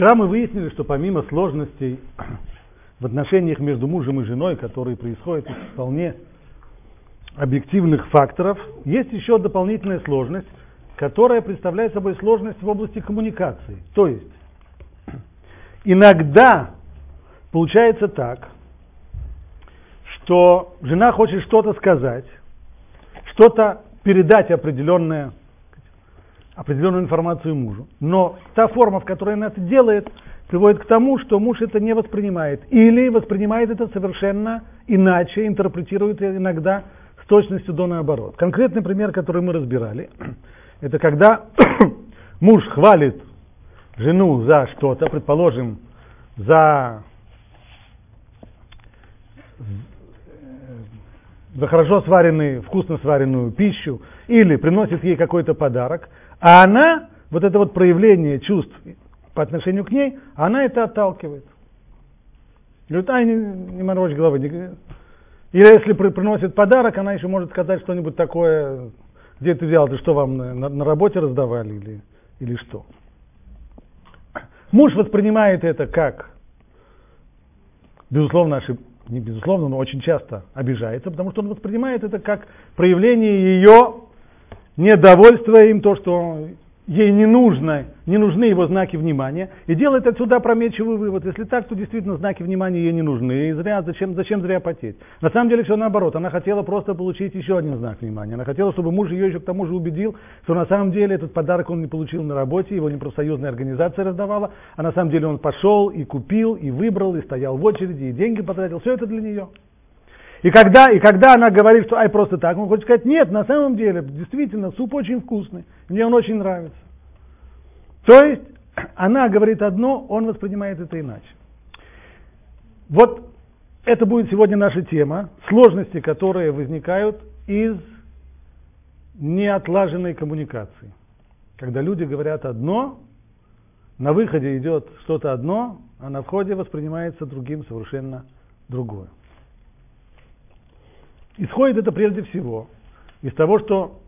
Вчера мы выяснили, что помимо сложностей в отношениях между мужем и женой, которые происходят из вполне объективных факторов, есть еще дополнительная сложность, которая представляет собой сложность в области коммуникации. То есть, иногда получается так, что жена хочет что-то сказать, что-то передать определенное, определенную информацию мужу. Но та форма, в которой она это делает, приводит к тому, что муж это не воспринимает. Или воспринимает это совершенно иначе, интерпретирует иногда с точностью до наоборот. Конкретный пример, который мы разбирали, это когда муж хвалит жену за что-то, предположим, за за хорошо сваренную, вкусно сваренную пищу, или приносит ей какой-то подарок, а она, вот это вот проявление чувств по отношению к ней, она это отталкивает. Говорит, ай, не, не морочь головы. Не... Или если при, приносит подарок, она еще может сказать что-нибудь такое, где ты взял, ты что вам на, на, работе раздавали или, или что. Муж воспринимает это как, безусловно, ошибку не безусловно, но очень часто обижается, потому что он воспринимает это как проявление ее недовольства им, то, что ей не нужно, не нужны его знаки внимания, и делает отсюда прометчивый вывод. Если так, то действительно знаки внимания ей не нужны, и зря, зачем, зачем зря потеть. На самом деле все наоборот, она хотела просто получить еще один знак внимания. Она хотела, чтобы муж ее еще к тому же убедил, что на самом деле этот подарок он не получил на работе, его не профсоюзная организация раздавала, а на самом деле он пошел и купил, и выбрал, и стоял в очереди, и деньги потратил. Все это для нее. И когда, и когда она говорит, что ай, просто так, он хочет сказать, нет, на самом деле, действительно, суп очень вкусный, мне он очень нравится. То есть, она говорит одно, он воспринимает это иначе. Вот это будет сегодня наша тема, сложности, которые возникают из неотлаженной коммуникации. Когда люди говорят одно, на выходе идет что-то одно, а на входе воспринимается другим совершенно другое. Исходит это прежде всего из того, что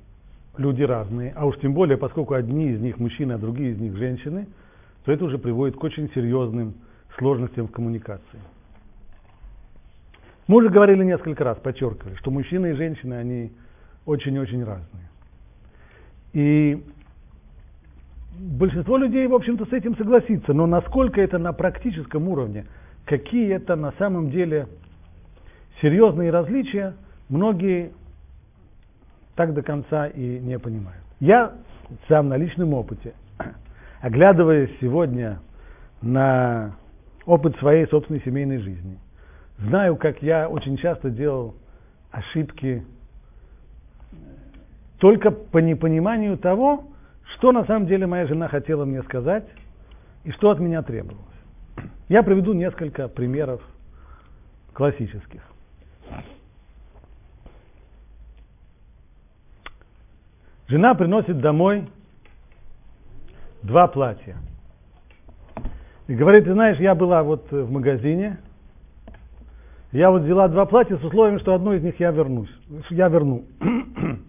люди разные, а уж тем более, поскольку одни из них мужчины, а другие из них женщины, то это уже приводит к очень серьезным сложностям в коммуникации. Мы уже говорили несколько раз, подчеркивали, что мужчины и женщины, они очень-очень разные. И большинство людей, в общем-то, с этим согласится, но насколько это на практическом уровне, какие это на самом деле серьезные различия, многие так до конца и не понимают. Я сам на личном опыте, оглядываясь сегодня на опыт своей собственной семейной жизни, знаю, как я очень часто делал ошибки только по непониманию того, что на самом деле моя жена хотела мне сказать и что от меня требовалось. Я приведу несколько примеров классических. Жена приносит домой два платья. И говорит, ты знаешь, я была вот в магазине, я вот взяла два платья с условием, что одно из них я вернусь, я верну.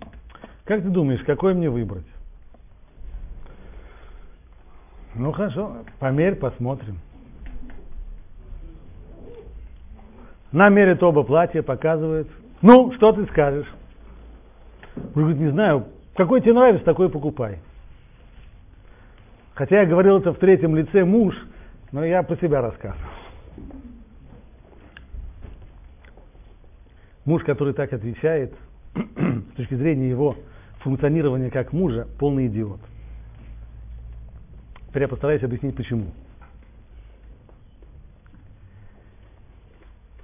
Как ты думаешь, какое мне выбрать? Ну хорошо, померь, посмотрим. Она мерит оба платья, показывает. Ну, что ты скажешь? Он говорит, не знаю, какой тебе нравится, такой покупай. Хотя я говорил это в третьем лице муж, но я про себя рассказываю. Муж, который так отвечает, с точки зрения его функционирования как мужа, полный идиот. Теперь я постараюсь объяснить почему.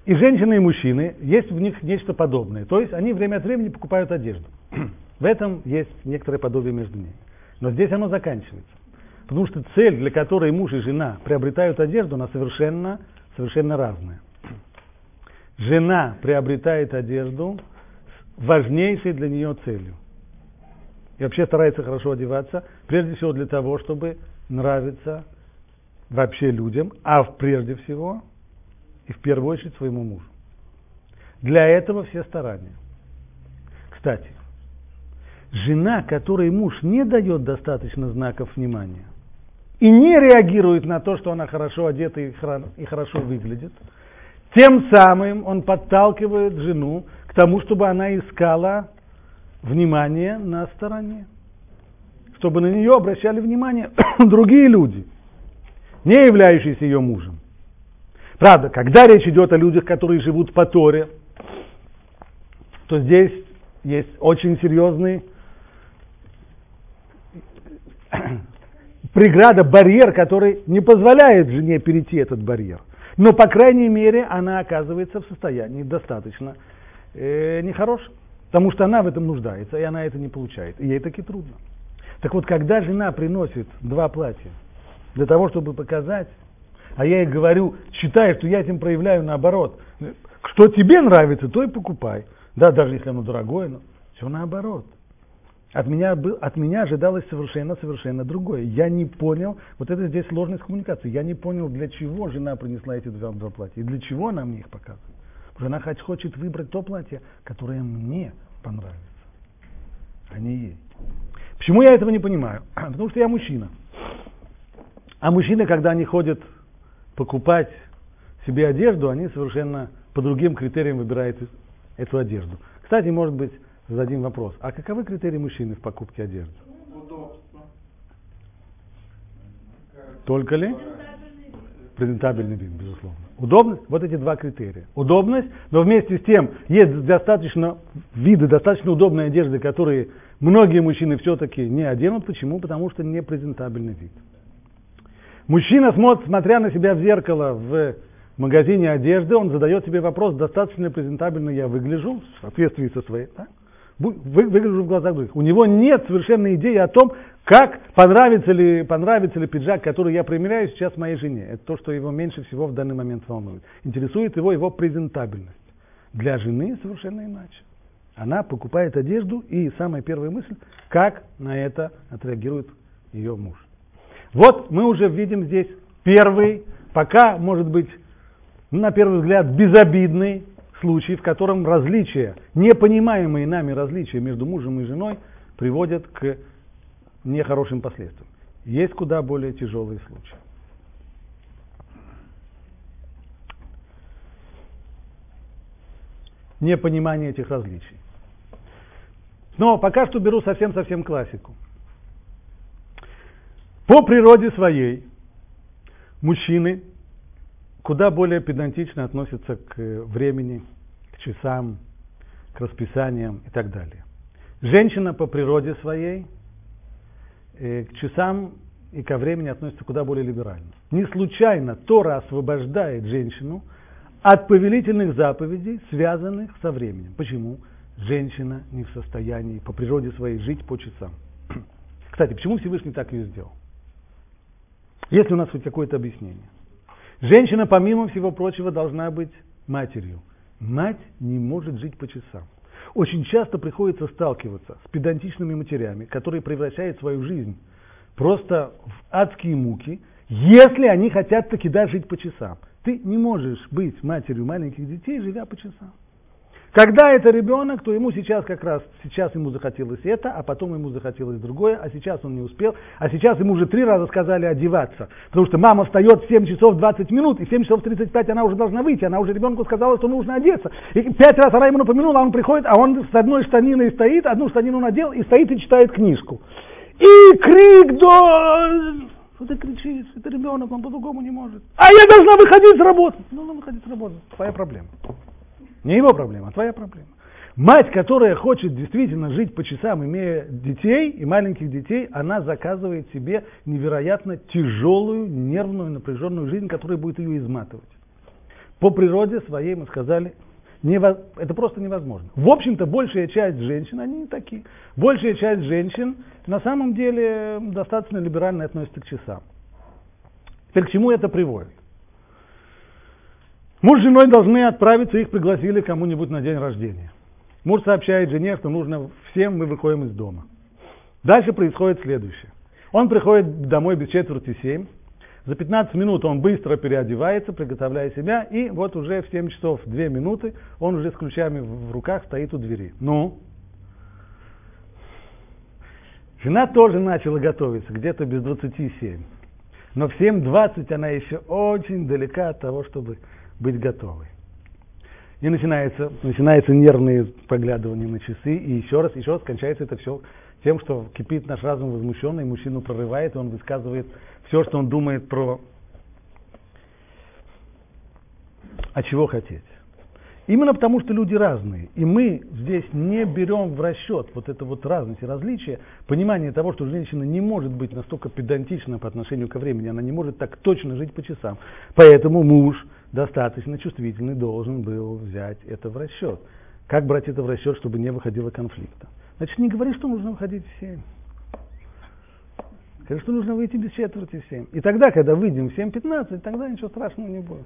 И женщины, и мужчины, есть в них нечто подобное. То есть они время от времени покупают одежду. В этом есть некоторое подобие между ними. Но здесь оно заканчивается. Потому что цель, для которой муж и жена приобретают одежду, она совершенно, совершенно разная. Жена приобретает одежду с важнейшей для нее целью. И вообще старается хорошо одеваться, прежде всего для того, чтобы нравиться вообще людям, а прежде всего и в первую очередь своему мужу. Для этого все старания. Кстати, жена, которой муж не дает достаточно знаков внимания, и не реагирует на то, что она хорошо одета и хорошо выглядит, тем самым он подталкивает жену к тому, чтобы она искала внимание на стороне, чтобы на нее обращали внимание другие люди, не являющиеся ее мужем. Правда, когда речь идет о людях, которые живут по Торе, то здесь есть очень серьезный преграда, барьер, который не позволяет жене перейти этот барьер. Но, по крайней мере, она оказывается в состоянии достаточно э, нехорошем. Потому что она в этом нуждается, и она это не получает. И ей таки трудно. Так вот, когда жена приносит два платья для того, чтобы показать, а я ей говорю, считай, что я этим проявляю наоборот, что тебе нравится, то и покупай. Да, даже если оно дорогое, но все наоборот. От меня, был, от меня ожидалось совершенно-совершенно другое. Я не понял, вот это здесь сложность коммуникации, я не понял, для чего жена принесла эти два, два платья, и для чего она мне их показывает. Жена хоть хочет выбрать то платье, которое мне понравится, а не ей. Почему я этого не понимаю? Потому что я мужчина. А мужчины, когда они ходят покупать себе одежду, они совершенно по другим критериям выбирают эту одежду. Кстати, может быть, зададим вопрос. А каковы критерии мужчины в покупке одежды? Удобство. Только ли? Презентабельный вид, безусловно. Удобность, вот эти два критерия. Удобность, но вместе с тем есть достаточно виды, достаточно удобной одежды, которые многие мужчины все-таки не оденут. Почему? Потому что не презентабельный вид. Мужчина, смотря на себя в зеркало в магазине одежды, он задает себе вопрос, достаточно презентабельно я выгляжу в соответствии со своей. Да? Выгляжу в глазах других. У него нет совершенно идеи о том, как понравится ли, понравится ли пиджак, который я примеряю сейчас моей жене. Это то, что его меньше всего в данный момент волнует. Интересует его его презентабельность. Для жены совершенно иначе. Она покупает одежду, и самая первая мысль, как на это отреагирует ее муж. Вот мы уже видим здесь первый, пока, может быть, на первый взгляд, безобидный случай, в котором различия, непонимаемые нами различия между мужем и женой приводят к нехорошим последствиям. Есть куда более тяжелые случаи. Непонимание этих различий. Но пока что беру совсем-совсем классику. По природе своей мужчины куда более педантично относятся к времени, к часам, к расписаниям и так далее. Женщина по природе своей э, к часам и ко времени относится куда более либерально. Не случайно Тора освобождает женщину от повелительных заповедей, связанных со временем. Почему? Женщина не в состоянии по природе своей жить по часам. Кстати, почему Всевышний так ее сделал? Есть ли у нас хоть какое-то объяснение? Женщина, помимо всего прочего, должна быть матерью. Мать не может жить по часам. Очень часто приходится сталкиваться с педантичными матерями, которые превращают свою жизнь просто в адские муки, если они хотят таки да жить по часам. Ты не можешь быть матерью маленьких детей, живя по часам. Когда это ребенок, то ему сейчас как раз, сейчас ему захотелось это, а потом ему захотелось другое, а сейчас он не успел, а сейчас ему уже три раза сказали одеваться, потому что мама встает в 7 часов 20 минут, и в 7 часов 35 она уже должна выйти, она уже ребенку сказала, что нужно одеться. И пять раз она ему напомянула, а он приходит, а он с одной штаниной стоит, одну штанину надел и стоит и читает книжку. И крик до... Что ты кричишь? Это ребенок, он по-другому не может. А я должна выходить с работы. Должна выходить с работы. Твоя проблема. Не его проблема, а твоя проблема. Мать, которая хочет действительно жить по часам, имея детей и маленьких детей, она заказывает себе невероятно тяжелую, нервную, напряженную жизнь, которая будет ее изматывать. По природе своей мы сказали, это просто невозможно. В общем-то, большая часть женщин, они не такие. Большая часть женщин на самом деле достаточно либерально относятся к часам. Теперь к чему это приводит? Муж с женой должны отправиться, их пригласили кому-нибудь на день рождения. Муж сообщает жене, что нужно всем, мы выходим из дома. Дальше происходит следующее. Он приходит домой без четверти семь. За 15 минут он быстро переодевается, приготовляя себя, и вот уже в 7 часов 2 минуты он уже с ключами в руках стоит у двери. Ну, жена тоже начала готовиться, где-то без 27. Но в 7.20 она еще очень далека от того, чтобы быть готовой. И начинается, начинается нервные поглядывания на часы, и еще раз, еще раз кончается это все тем, что кипит наш разум возмущенный, мужчину прорывает, и он высказывает все, что он думает про а чего хотеть. Именно потому, что люди разные. И мы здесь не берем в расчет вот это вот разность и различие, понимание того, что женщина не может быть настолько педантична по отношению ко времени, она не может так точно жить по часам. Поэтому муж достаточно чувствительный должен был взять это в расчет. Как брать это в расчет, чтобы не выходило конфликта? Значит, не говори, что нужно выходить в семь. Скажи, что нужно выйти без четверти в семь. И тогда, когда выйдем в 7.15, тогда ничего страшного не будет.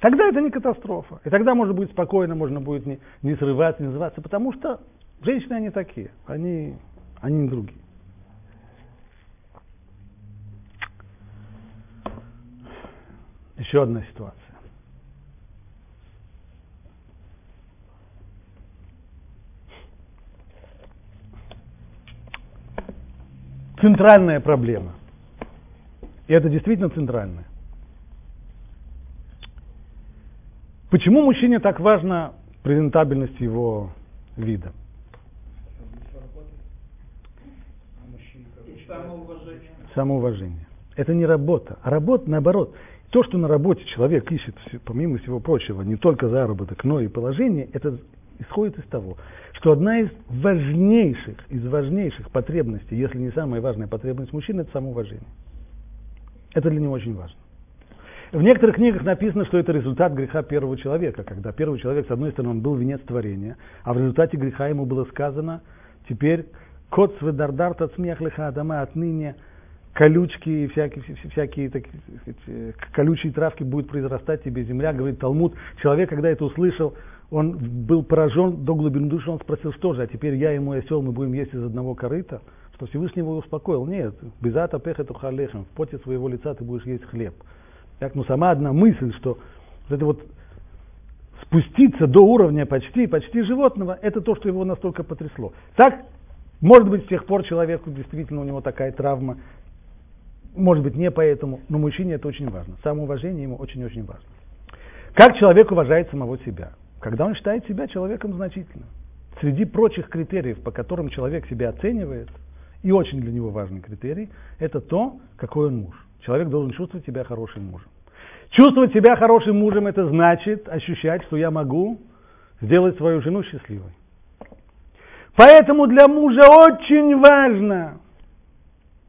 Тогда это не катастрофа. И тогда можно будет спокойно, можно будет не, не срываться, не называться, потому что женщины они такие, они, они другие. Еще одна ситуация. Центральная проблема. И это действительно центральная. Почему мужчине так важна презентабельность его вида? Самоуважение. Самоуважение. Это не работа. А работа, наоборот, то, что на работе человек ищет, помимо всего прочего, не только заработок, но и положение, это исходит из того, что одна из важнейших, из важнейших потребностей, если не самая важная потребность мужчины, это самоуважение. Это для него очень важно. В некоторых книгах написано, что это результат греха первого человека, когда первый человек, с одной стороны, он был венец творения, а в результате греха ему было сказано, теперь кот сведардар тацмех лиха адама отныне колючки и всякие, всякие так, сказать, колючие травки будут произрастать тебе земля, говорит Талмуд. Человек, когда это услышал, он был поражен до глубины души, он спросил, что же, а теперь я и мой осел, мы будем есть из одного корыта? Что Всевышний его успокоил. Нет, безата пехету халехем, в поте своего лица ты будешь есть хлеб. Так, ну сама одна мысль, что вот это вот спуститься до уровня почти, почти животного, это то, что его настолько потрясло. Так, может быть, с тех пор человеку действительно у него такая травма, может быть, не поэтому, но мужчине это очень важно. Самоуважение ему очень-очень важно. Как человек уважает самого себя? Когда он считает себя человеком значительным. Среди прочих критериев, по которым человек себя оценивает, и очень для него важный критерий, это то, какой он муж. Человек должен чувствовать себя хорошим мужем. Чувствовать себя хорошим мужем – это значит ощущать, что я могу сделать свою жену счастливой. Поэтому для мужа очень важно,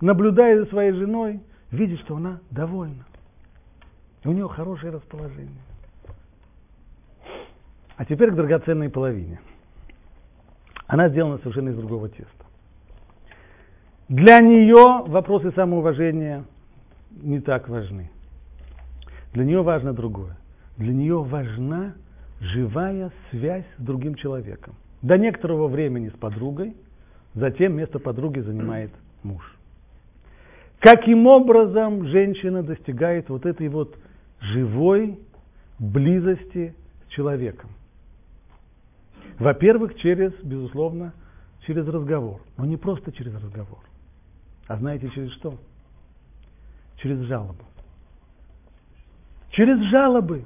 наблюдая за своей женой, видеть, что она довольна. И у нее хорошее расположение. А теперь к драгоценной половине. Она сделана совершенно из другого теста. Для нее вопросы самоуважения – не так важны. Для нее важно другое. Для нее важна живая связь с другим человеком. До некоторого времени с подругой, затем место подруги занимает муж. Каким образом женщина достигает вот этой вот живой близости с человеком? Во-первых, через, безусловно, через разговор. Но не просто через разговор. А знаете через что? Через жалобу. Через жалобы.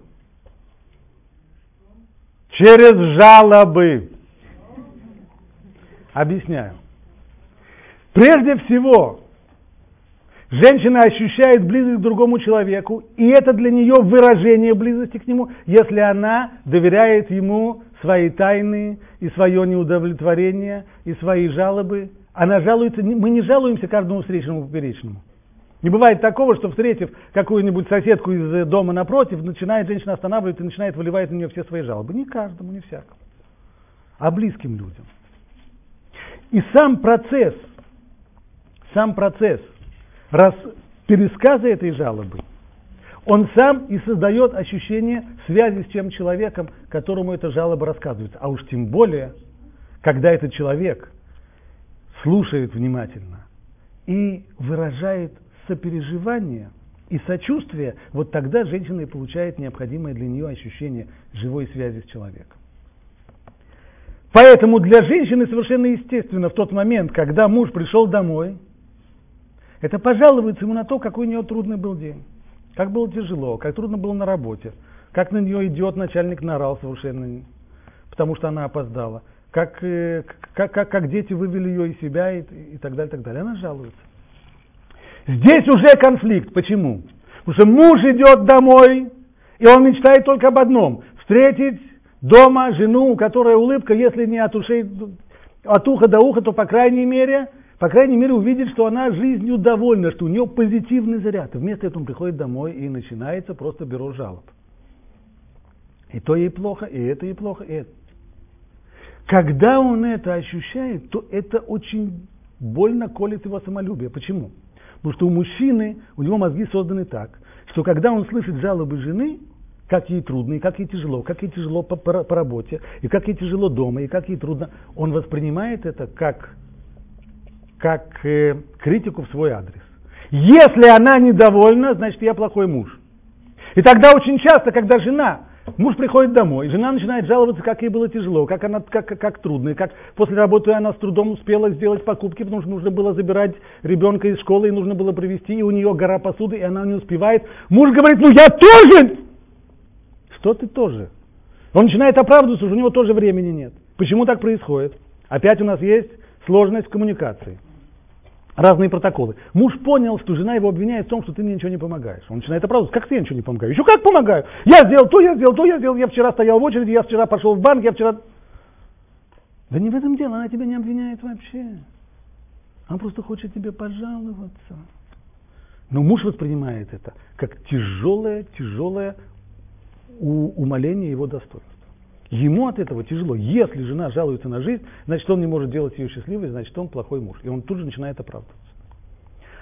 Через жалобы. Объясняю. Прежде всего, женщина ощущает близость к другому человеку, и это для нее выражение близости к нему, если она доверяет ему свои тайны и свое неудовлетворение и свои жалобы. Она жалуется, мы не жалуемся каждому встречному поперечному. Не бывает такого, что встретив какую-нибудь соседку из э, дома напротив, начинает женщина останавливаться и начинает выливать на нее все свои жалобы. Не каждому, не всякому, а близким людям. И сам процесс, сам процесс раз, пересказа этой жалобы, он сам и создает ощущение связи с тем человеком, которому эта жалоба рассказывается. А уж тем более, когда этот человек слушает внимательно и выражает сопереживание и сочувствие, вот тогда женщина и получает необходимое для нее ощущение живой связи с человеком. Поэтому для женщины совершенно естественно в тот момент, когда муж пришел домой, Это пожаловаться ему на то, какой у нее трудный был день. Как было тяжело, как трудно было на работе. Как на нее идет начальник наорал совершенно, потому что она опоздала. Как, э, как, как, как дети вывели ее из себя и, и так далее, так далее. Она жалуется. Здесь уже конфликт. Почему? Потому что муж идет домой, и он мечтает только об одном – встретить дома жену, у которой улыбка, если не от ушей, от уха до уха, то по крайней мере, по крайней мере увидит, что она жизнью довольна, что у нее позитивный заряд. вместо этого он приходит домой и начинается просто бюро жалоб. И то ей плохо, и это ей плохо, и это. Когда он это ощущает, то это очень больно колет его самолюбие. Почему? Потому что у мужчины, у него мозги созданы так, что когда он слышит жалобы жены, как ей трудно, и как ей тяжело, как ей тяжело по, по, по работе, и как ей тяжело дома, и как ей трудно, он воспринимает это как, как э, критику в свой адрес. Если она недовольна, значит я плохой муж. И тогда очень часто, когда жена Муж приходит домой, жена начинает жаловаться, как ей было тяжело, как, она, как, как трудно, и как после работы она с трудом успела сделать покупки, потому что нужно было забирать ребенка из школы, и нужно было привезти, и у нее гора посуды, и она не успевает. Муж говорит, ну я тоже! Что ты тоже? Он начинает оправдываться, что у него тоже времени нет. Почему так происходит? Опять у нас есть сложность в коммуникации разные протоколы. Муж понял, что жена его обвиняет в том, что ты мне ничего не помогаешь. Он начинает оправдываться, как ты ничего не помогаешь? Еще как помогаю? Я сделал то, я сделал то, я сделал, я вчера стоял в очереди, я вчера пошел в банк, я вчера... Да не в этом дело, она тебя не обвиняет вообще. Она просто хочет тебе пожаловаться. Но муж воспринимает это как тяжелое, тяжелое умоление его достоинства. Ему от этого тяжело. Если жена жалуется на жизнь, значит, он не может делать ее счастливой, значит, он плохой муж. И он тут же начинает оправдываться.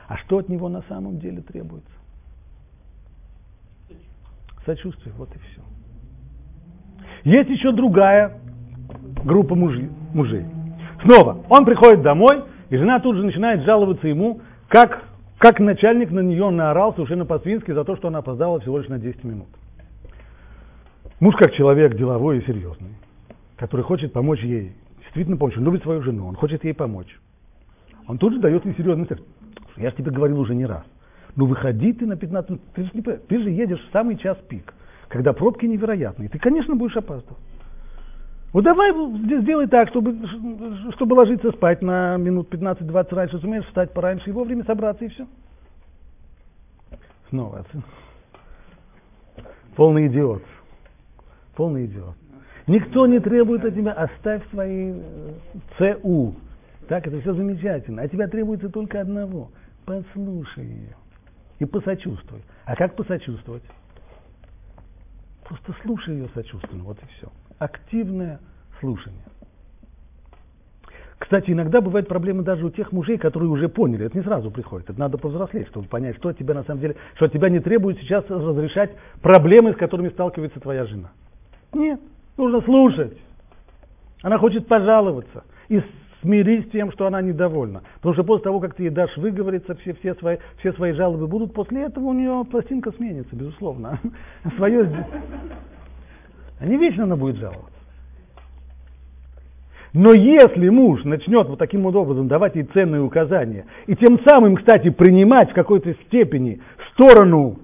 А что от него на самом деле требуется? Сочувствие, вот и все. Есть еще другая группа мужей. мужей. Снова, он приходит домой, и жена тут же начинает жаловаться ему, как, как начальник на нее наорал совершенно по-свински за то, что она опоздала всего лишь на 10 минут. Муж как человек деловой и серьезный, который хочет помочь ей, действительно помочь, он любит свою жену, он хочет ей помочь. Он тут же дает ей серьезный совет. Я же тебе говорил уже не раз. Ну выходи ты на 15 минут, ты же, не, ты же едешь в самый час пик, когда пробки невероятные. Ты, конечно, будешь опаздывать. Вот давай сделай так, чтобы, чтобы ложиться спать на минут 15-20 раньше, сумеешь встать пораньше и вовремя собраться, и все. Снова. Полный идиот полный идиот. Никто не требует от тебя, оставь свои э, ЦУ. Так, это все замечательно. А тебя требуется только одного. Послушай ее. И посочувствуй. А как посочувствовать? Просто слушай ее сочувственно, вот и все. Активное слушание. Кстати, иногда бывают проблемы даже у тех мужей, которые уже поняли, это не сразу приходит, это надо повзрослеть, чтобы понять, что тебя на самом деле, что тебя не требует сейчас разрешать проблемы, с которыми сталкивается твоя жена. Нет, нужно слушать. Она хочет пожаловаться и смирись с тем, что она недовольна. Потому что после того, как ты ей дашь выговориться, все, все, свои, все свои жалобы будут, после этого у нее пластинка сменится, безусловно. Свое... А не вечно она будет жаловаться. Но если муж начнет вот таким вот образом давать ей ценные указания, и тем самым, кстати, принимать в какой-то степени сторону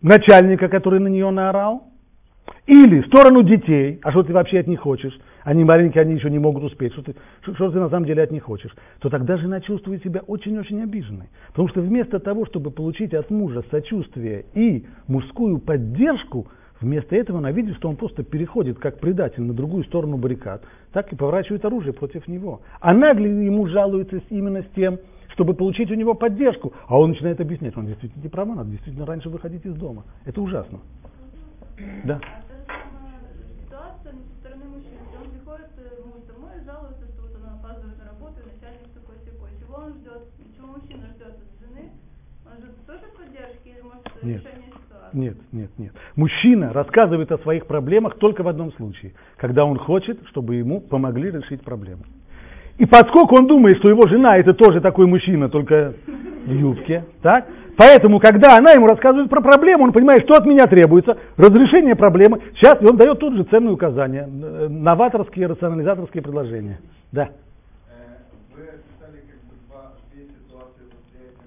начальника, который на нее наорал, или сторону детей, а что ты вообще от них хочешь, они маленькие, они еще не могут успеть, что ты, что, что ты на самом деле от них хочешь, то тогда жена чувствует себя очень-очень обиженной. Потому что вместо того, чтобы получить от мужа сочувствие и мужскую поддержку, вместо этого она видит, что он просто переходит как предатель на другую сторону баррикад, так и поворачивает оружие против него. Она ему жалуется именно с тем, чтобы получить у него поддержку, а он начинает объяснять, он действительно не права, надо действительно раньше выходить из дома. Это ужасно. Да. Ситуация со стороны мужчины. Он приходит муж домой и жалуется, что вот она опаздывает на работу, и начальник такой секой. Чего он ждет? Чего мужчина ждет от жены? Он ждет тоже поддержки или может нет. Нет, нет, нет. Мужчина рассказывает о своих проблемах только в одном случае, когда он хочет, чтобы ему помогли решить проблему. И поскольку он думает, что его жена это тоже такой мужчина, только в юбке, так, Поэтому, когда она ему рассказывает про проблему, он понимает, что от меня требуется, разрешение проблемы. Сейчас он дает тут же ценные указания, э, новаторские, рационализаторские предложения. Да. Вы описали как бы два, две ситуации восприятия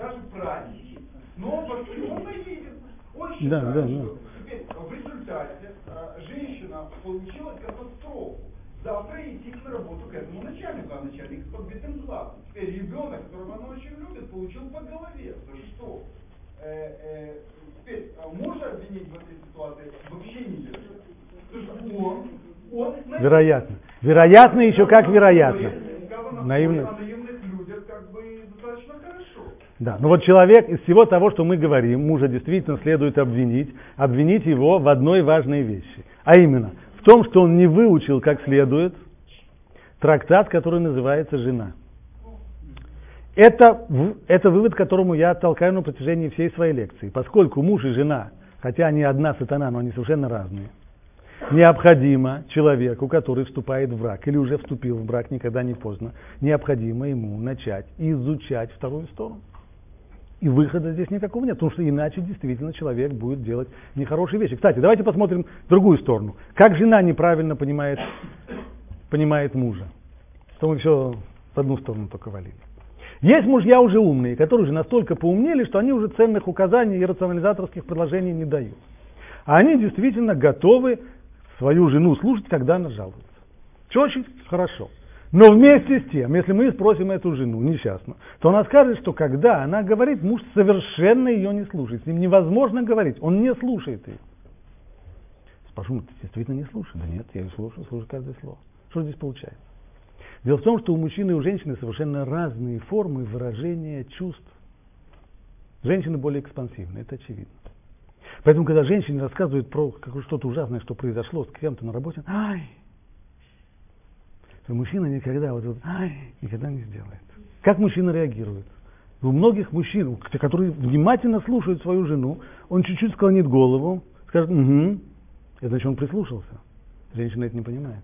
даже правильный. Но он видит. Он считает, Да, да, да. что теперь в результате э, женщина получила катастрофу. Завтра идти на работу к этому начальнику, а начальник с подбитым глазом. Теперь ребенок, которого она очень любит, получил по голове. За что? Э, э, теперь а мужа обвинить в этой ситуации вообще нельзя. Потому что он, он Вероятно. Вероятно, еще как вероятно. Наивно. Да, но вот человек из всего того, что мы говорим, мужа действительно следует обвинить, обвинить его в одной важной вещи. А именно, в том, что он не выучил как следует трактат, который называется «Жена». Это, это вывод, которому я толкаю на протяжении всей своей лекции. Поскольку муж и жена, хотя они одна сатана, но они совершенно разные, необходимо человеку, который вступает в брак или уже вступил в брак, никогда не поздно, необходимо ему начать изучать вторую сторону. И выхода здесь никакого нет, потому что иначе действительно человек будет делать нехорошие вещи. Кстати, давайте посмотрим другую сторону. Как жена неправильно понимает, понимает мужа. Что мы все в одну сторону только валили. Есть мужья уже умные, которые уже настолько поумнели, что они уже ценных указаний и рационализаторских предложений не дают. А они действительно готовы свою жену слушать, когда она жалуется. Что очень хорошо. Но вместе с тем, если мы спросим эту жену несчастную, то она скажет, что когда она говорит, муж совершенно ее не слушает. С ним невозможно говорить, он не слушает ее. Спрошу, ну, ты действительно не слушаешь? Да нет, я ее слушаю, слушаю каждое слово. Что здесь получается? Дело в том, что у мужчины и у женщины совершенно разные формы выражения чувств. Женщины более экспансивны, это очевидно. Поэтому, когда женщины рассказывают про что-то ужасное, что произошло с кем-то на работе, ай, то мужчина никогда вот, вот никогда не сделает. Как мужчина реагирует? У многих мужчин, которые внимательно слушают свою жену, он чуть-чуть склонит голову, скажет, угу, это значит, он прислушался. Женщина это не понимает.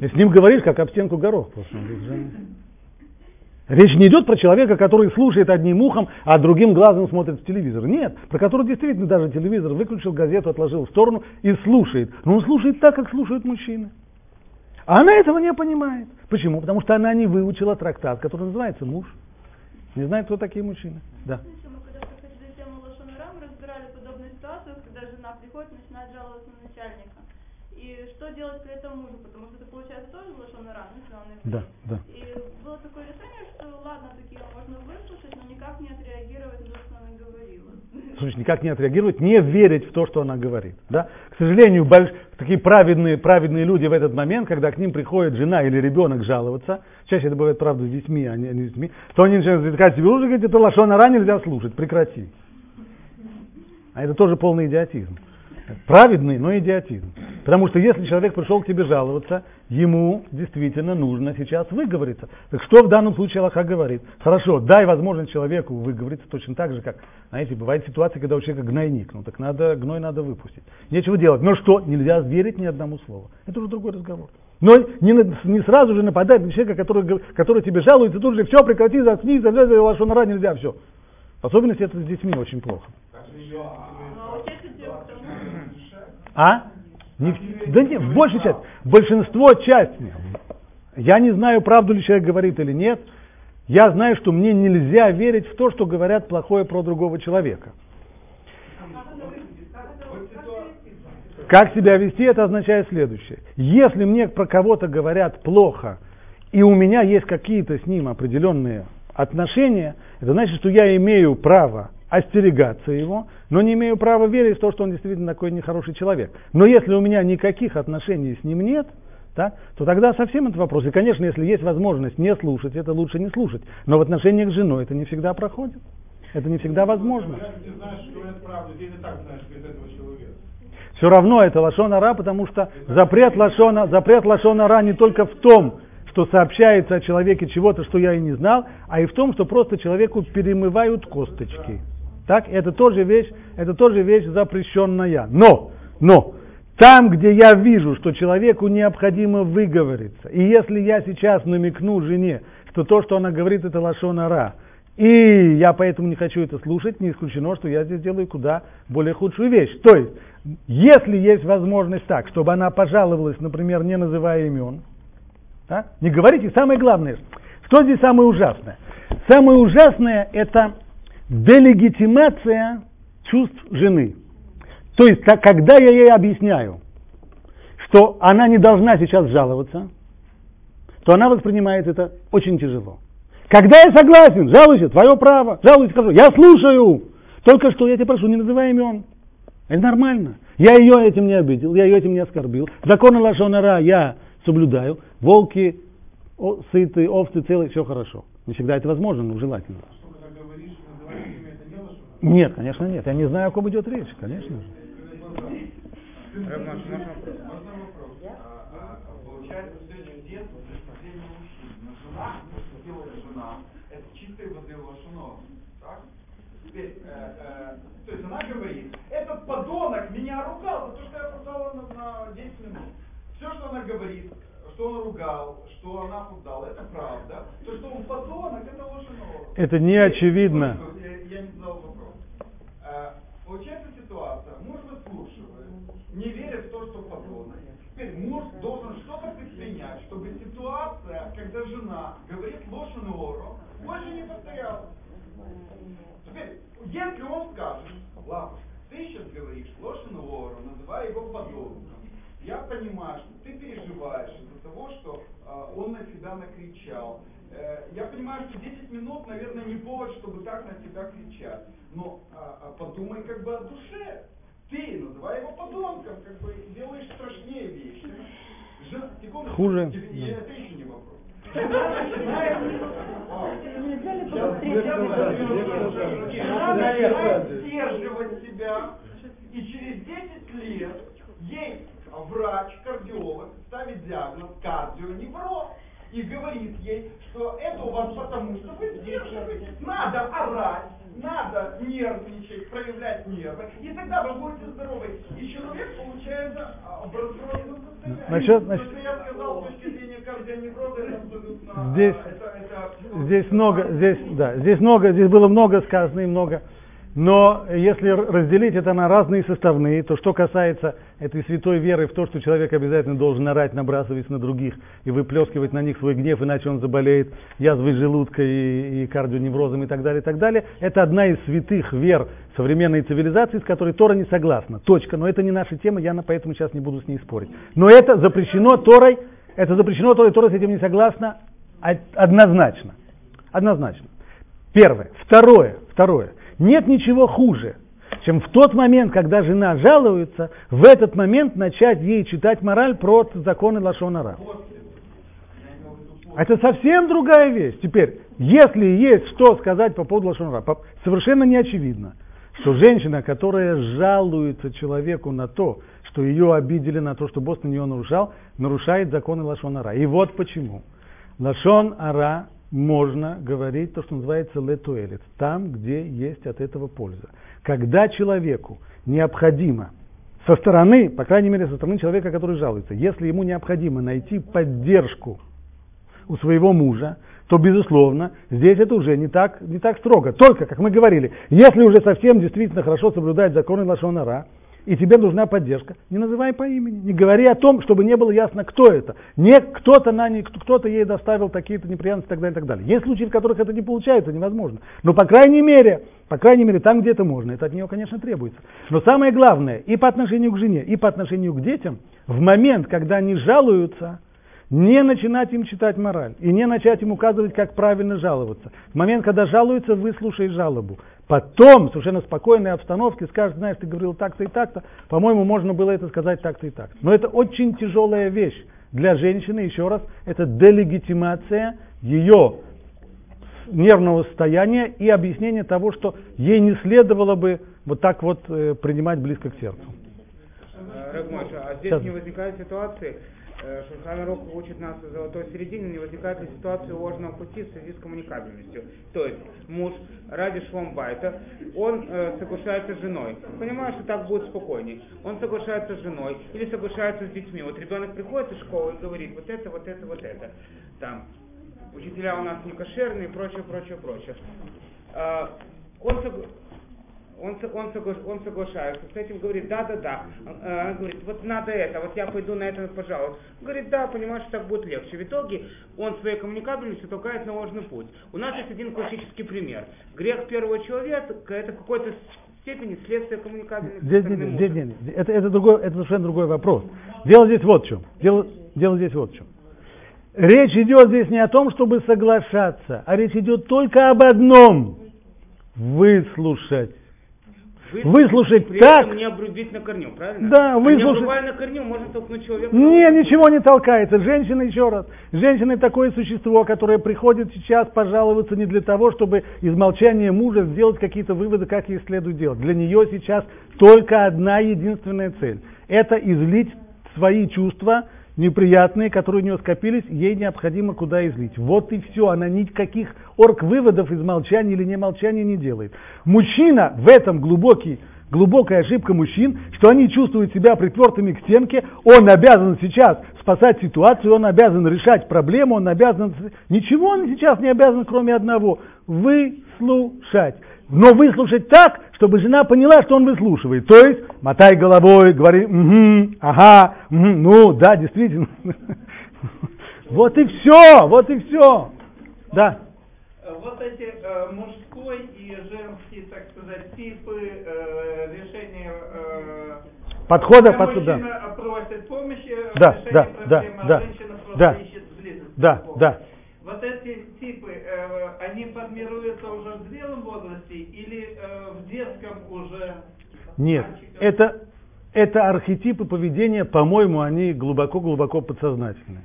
И с ним говоришь, как об стенку горох просто. Речь не идет про человека, который слушает одним ухом, а другим глазом смотрит в телевизор. Нет, про который действительно даже телевизор выключил, газету отложил в сторону и слушает. Но он слушает так, как слушают мужчины. А она этого не понимает. Почему? Потому что она не выучила трактат, который называется «Муж». Не знает, кто такие мужчины. Да. Мы когда проходили тему разбирали подобную ситуацию, когда жена приходит и начинает жаловаться на начальника. И что делать при этом мужу, потому что это получается тоже Лошонара, ну, если Да, да. И было такое решение, что ладно, такие можно выслушать, но никак не отреагировать на то, что она говорила. Слушай, никак не отреагировать, не верить в то, что она говорит. Да? К сожалению, больш- такие праведные, праведные люди в этот момент, когда к ним приходит жена или ребенок жаловаться, чаще это бывает, правда, с детьми, а не, а не с детьми, то они начинают затыкать себе уши и говорить, это лошонара нельзя слушать, прекрати. А это тоже полный идиотизм. Праведный, но идиотизм. Потому что если человек пришел к тебе жаловаться, ему действительно нужно сейчас выговориться. Так что в данном случае Аллаха говорит? Хорошо, дай возможность человеку выговориться точно так же, как, знаете, бывает ситуация, когда у человека гнойник, ну так надо, гной надо выпустить. Нечего делать. Но что? Нельзя верить ни одному слову. Это уже другой разговор. Но не, не сразу же нападать на человека, который, который тебе жалуется, тут же все, прекрати, заткнись, лошонара нельзя, все. В особенности это с детьми очень плохо. Но отец идет к тому, А? Не да нет, в большей. Большинство части. Я не знаю, правду ли человек говорит или нет. Я знаю, что мне нельзя верить в то, что говорят плохое про другого человека. Как себя вести, это означает следующее. Если мне про кого-то говорят плохо, и у меня есть какие-то с ним определенные отношения, это значит, что я имею право остерегаться его, но не имею права верить в то, что он действительно такой нехороший человек. Но если у меня никаких отношений с ним нет, так, то тогда совсем этот вопрос. И, конечно, если есть возможность не слушать, это лучше не слушать. Но в отношениях с женой это не всегда проходит. Это не всегда возможно. Это. Все равно это лашон ара, потому что запрет лашона, запрет лашон ара не только в том, что сообщается о человеке чего-то, что я и не знал, а и в том, что просто человеку перемывают косточки. Так, это тоже вещь, это тоже вещь запрещенная. Но, но, там, где я вижу, что человеку необходимо выговориться, и если я сейчас намекну жене, что то, что она говорит, это лошонара, и я поэтому не хочу это слушать, не исключено, что я здесь делаю куда более худшую вещь. То есть, если есть возможность так, чтобы она пожаловалась, например, не называя имен, да, не говорите, самое главное, что здесь самое ужасное? Самое ужасное это делегитимация чувств жены. То есть, так, когда я ей объясняю, что она не должна сейчас жаловаться, то она воспринимает это очень тяжело. Когда я согласен, жалуйся, твое право, жалуйся, скажу, я слушаю. Только что я тебя прошу, не называй имен. Это нормально. Я ее этим не обидел, я ее этим не оскорбил. Законы Лашонара я соблюдаю. Волки о, сыты, овцы целые, все хорошо. Не всегда это возможно, но желательно. Что, когда говоришь, называешь имя, это не лошадь? Нет, конечно нет. Я не знаю, о ком идет речь, конечно же. Получается, детство жена, то, жена, это. Так? Теперь, э, э, есть она говорит, этот подонок меня ругал за то, что я опоздала на, на 10 минут. Все, что она говорит, что он ругал, что она опоздала, это правда. То, что он подонок, это лошунов. Это не очевидно. Я, я не задал вопрос. Э, Получается ситуация, муж выслушивает, не верит в то, что подонок. Теперь муж должен что-то предпринять, чтобы ситуация, когда жена говорит ложь на ору, больше не повторялась. Теперь, если он скажет, Лапушка, ты сейчас говоришь ложь на ору, называя его подонком, я понимаю, что ты переживаешь из-за того, что э, он на тебя накричал. Э, я понимаю, что 10 минут, наверное, не повод, чтобы так на тебя кричать. Но а, а подумай как бы о душе. Ты, называй его подонком, как бы делаешь страшнее вещи. Жена, секунду, Хуже. тебе- Да. Это еще не вопрос. Я начинает сдерживать себя, и через 10 лет ей врач, кардиолог ставит диагноз кардионевроз и говорит ей, что это у вас потому, что вы сдерживаете. Надо орать, надо нервничать, проявлять нервы, и тогда вы будете здоровы. И человек получается в состоянии. Насчет- насчет- что я сказал с точки зрения кардионевроза, это абсолютно... Здесь- а, это- это- Здесь много, здесь, да, здесь много, здесь было много сказано и много. Но если разделить это на разные составные, то что касается этой святой веры в то, что человек обязательно должен орать, набрасываясь на других и выплескивать на них свой гнев, иначе он заболеет язвой желудка и, и кардионеврозом и так далее, и так далее, это одна из святых вер современной цивилизации, с которой Тора не согласна. Точка. Но это не наша тема, я поэтому сейчас не буду с ней спорить. Но это запрещено Торой, это запрещено Торой, Тора с этим не согласна од- однозначно. Однозначно. Первое. Второе. Второе. Нет ничего хуже, чем в тот момент, когда жена жалуется, в этот момент начать ей читать мораль про законы Лашонара. Это совсем другая вещь. Теперь, если есть что сказать по поводу Лашонара, совершенно не очевидно, что женщина, которая жалуется человеку на то, что ее обидели, на то, что босс на нее нарушал, нарушает законы Лашонара. И вот почему. Лашон Ара можно говорить то, что называется летуэлит, там, где есть от этого польза. Когда человеку необходимо со стороны, по крайней мере, со стороны человека, который жалуется, если ему необходимо найти поддержку у своего мужа, то, безусловно, здесь это уже не так, не так строго. Только, как мы говорили, если уже совсем действительно хорошо соблюдать законы Лашонара, и тебе нужна поддержка, не называй по имени, не говори о том, чтобы не было ясно, кто это. Не кто-то, на ней, кто-то ей доставил такие-то неприятности и так далее, и так далее. Есть случаи, в которых это не получается, невозможно. Но, по крайней мере, по крайней мере, там, где это можно, это от нее, конечно, требуется. Но самое главное, и по отношению к жене, и по отношению к детям, в момент, когда они жалуются, не начинать им читать мораль и не начать им указывать, как правильно жаловаться. В момент, когда жалуются, выслушай жалобу. Потом, в совершенно спокойной обстановке, скажешь, знаешь, ты говорил так-то и так-то, по-моему, можно было это сказать так-то и так. Но это очень тяжелая вещь для женщины, еще раз, это делегитимация ее нервного состояния и объяснение того, что ей не следовало бы вот так вот э, принимать близко к сердцу. Э, Рэг Моше, а здесь Сейчас. не возникает ситуации, Шульхан Арух учит нас в золотой середине, не возникает ли ситуация ложного пути в связи с коммуникабельностью. То есть муж ради шломбайта, он э, соглашается с женой, понимает, что так будет спокойнее. Он соглашается с женой или соглашается с детьми. Вот ребенок приходит из школы и говорит, вот это, вот это, вот это. Там, учителя у нас не кошерные и прочее, прочее, прочее. Э, он, согла- он, он, согла- он соглашается с этим, говорит, да, да, да. Она говорит, вот надо это, вот я пойду на это, пожалуй. Говорит, да, понимаешь, что так будет легче. В итоге он своей коммуникабельностью толкает на ложный путь. У нас есть один классический пример. Грех первого человека – это какой-то степени следствие коммуникабельности. Здесь, здесь, нет, нет. это, это, другой, это совершенно другой вопрос. Дело здесь вот в чем. Дело, дело здесь вот в чем. Речь идет здесь не о том, чтобы соглашаться, а речь идет только об одном. Выслушать. Выслушать при так- этом не обрубить на корню, правильно? Да, А не выслушать- на корню, можно толкнуть человека. Не, ничего не толкается. Женщина, еще раз, женщина такое существо, которое приходит сейчас пожаловаться не для того, чтобы из молчания мужа сделать какие-то выводы, как ей следует делать. Для нее сейчас только одна единственная цель. Это излить свои чувства неприятные, которые у нее скопились, ей необходимо куда излить. Вот и все. Она никаких орг-выводов из молчания или не молчания не делает. Мужчина в этом глубокий глубокая ошибка мужчин, что они чувствуют себя припертыми к стенке, он обязан сейчас спасать ситуацию, он обязан решать проблему, он обязан... Ничего он сейчас не обязан, кроме одного – выслушать. Но выслушать так, чтобы жена поняла, что он выслушивает. То есть, мотай головой, говори, угу, ага, мгм, ну, да, действительно. Вот и все, вот и все. Да. Э, Вот эти э, мужской и женский, так сказать, типы э, решения Подхода, подхода. мужчина просит помощи в Да, решении да, проблемы, да, а да, женщина просто да. Да, да. Вот эти типы, э, они формируются уже в зрелом возрасте или э, в детском уже? Нет, это, это архетипы поведения, по-моему, они глубоко-глубоко подсознательны.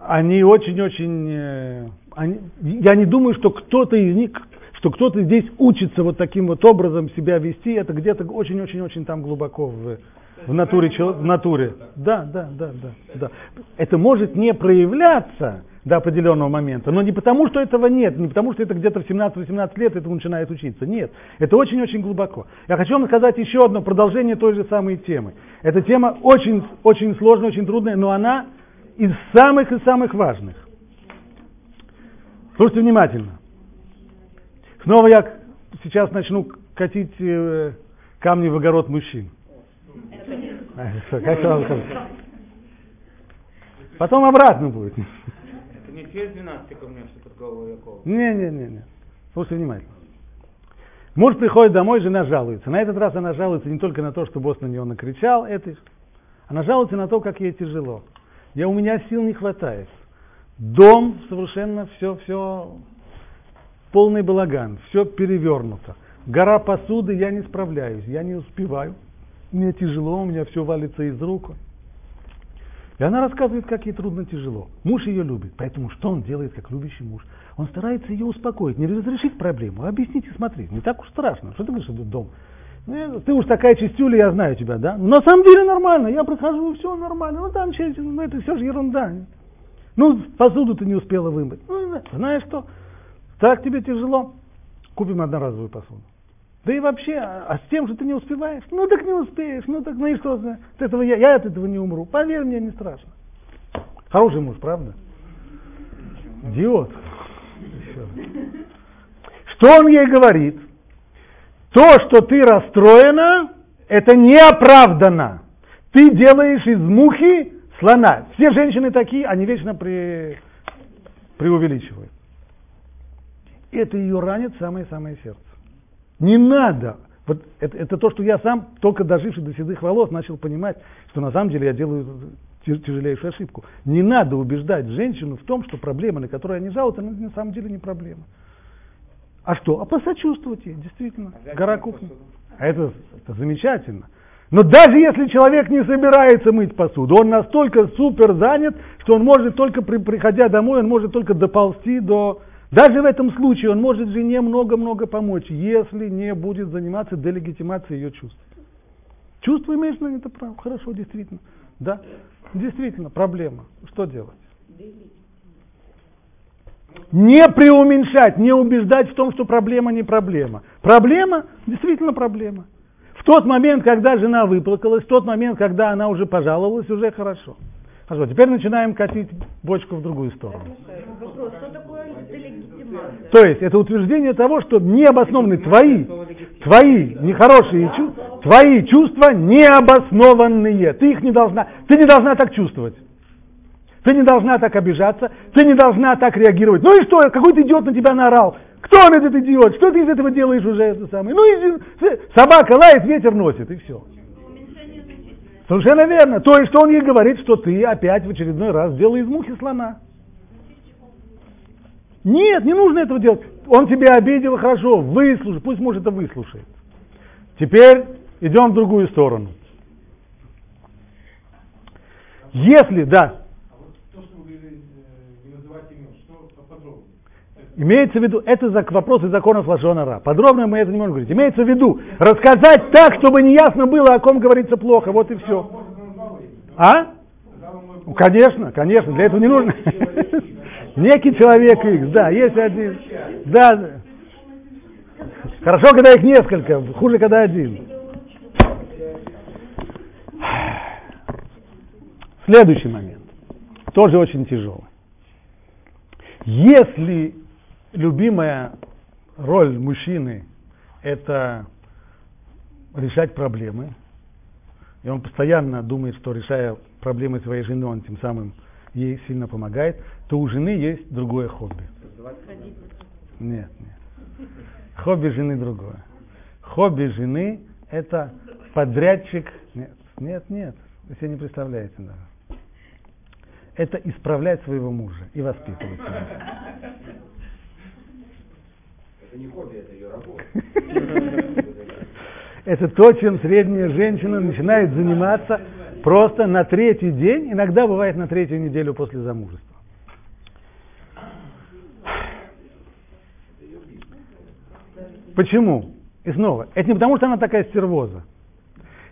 Они очень-очень... э, они- я не думаю, что кто-то из них, что кто-то здесь учится вот таким вот образом себя вести, это где-то очень-очень-очень там глубоко в, в натуре, чел- в натуре. Да, да, да, да, да. Это может не проявляться до определенного момента, но не потому, что этого нет, не потому, что это где-то в 17-18 лет это начинает учиться. Нет, это очень-очень глубоко. Я хочу вам сказать еще одно продолжение той же самой темы. Эта тема очень, очень сложная, очень трудная, но она из самых и самых важных. Слушайте внимательно. Снова я сейчас начну катить э, камни в огород мужчин. Как вам сказать? Потом обратно будет. Это не через 12 ко мне, что под головой Якова. Не-не-не. Слушайте внимательно. Муж приходит домой, жена жалуется. На этот раз она жалуется не только на то, что босс на нее накричал, это, она жалуется на то, как ей тяжело. Я, у меня сил не хватает. Дом совершенно все, все полный балаган, все перевернуто. Гора посуды, я не справляюсь, я не успеваю. Мне тяжело, у меня все валится из рук. И она рассказывает, как ей трудно тяжело. Муж ее любит, поэтому что он делает, как любящий муж? Он старается ее успокоить, не разрешить проблему, а объяснить и смотреть. Не так уж страшно. Что ты говоришь, это дом? Ну, Ты уж такая чистюля, я знаю тебя, да? Ну, на самом деле нормально, я прохожу, все нормально. Ну, там через- ну, это все же ерунда. Ну, посуду ты не успела вымыть. Ну, знаешь что, так тебе тяжело, купим одноразовую посуду. Да и вообще, а, а с тем, что ты не успеваешь, ну так не успеешь, ну так, ну и что, от этого я, я от этого не умру. Поверь мне, не страшно. Хороший муж, правда? Идиот. Что он ей говорит? То, что ты расстроена, это неоправданно. Ты делаешь из мухи слона. Все женщины такие, они вечно при, преувеличивают. Это ее ранит самое-самое сердце. Не надо. Вот это, это то, что я сам, только доживший до седых волос, начал понимать, что на самом деле я делаю тя- тяжелейшую ошибку. Не надо убеждать женщину в том, что проблема, на которую они жалуются, она на самом деле не проблема. А что? А посочувствовать ей, действительно. Взять Гора кухни. А это, это замечательно. Но даже если человек не собирается мыть посуду, он настолько супер занят, что он может только, при, приходя домой, он может только доползти до... Даже в этом случае он может жене много-много помочь, если не будет заниматься делегитимацией ее чувств. Чувства имеешь на это право. Хорошо, действительно. Да. Действительно, проблема. Что делать? Не преуменьшать, не убеждать в том, что проблема не проблема. Проблема действительно проблема. В тот момент, когда жена выплакалась, в тот момент, когда она уже пожаловалась, уже хорошо. Хорошо, теперь начинаем катить бочку в другую сторону. Вопрос, что такое делегитимация? То есть это утверждение того, что необоснованные твои, твои нехорошие чувства, твои чувства необоснованные. Ты их не должна, ты не должна так чувствовать. Ты не должна так обижаться, ты не должна так реагировать. Ну и что, какой-то идиот на тебя наорал. Кто он этот идиот? Что ты из этого делаешь уже это самое? Ну иди, собака лает, ветер носит, и все. Совершенно верно. То есть, что он ей говорит, что ты опять в очередной раз делаешь из мухи слона. Нет, не нужно этого делать. Он тебя обидел, хорошо, выслушай, пусть муж это выслушает. Теперь идем в другую сторону. Если, да, А вот то, что вы говорили, э, не называть имен, что поподробнее? Имеется в виду, это за, вопрос из закона Лашонара. Подробно мы это не можем говорить. Имеется в виду, рассказать так, чтобы не ясно было, о ком говорится плохо, вот и все. А? Ну, конечно, конечно, для этого не нужно. Некий человек X, да, есть один. Да. Хорошо, когда их несколько, хуже, когда один. Следующий момент, тоже очень тяжелый. Если любимая роль мужчины – это решать проблемы, и он постоянно думает, что решая проблемы своей жены, он тем самым ей сильно помогает, то у жены есть другое хобби. Нет, нет. Хобби жены другое. Хобби жены – это подрядчик. Нет, нет, нет. Вы себе не представляете даже. Это исправлять своего мужа и воспитывать его. Это не хобби, это ее работа. Это то, чем средняя женщина начинает заниматься просто на третий день, иногда бывает на третью неделю после замужества. Почему? И снова, это не потому, что она такая стервоза.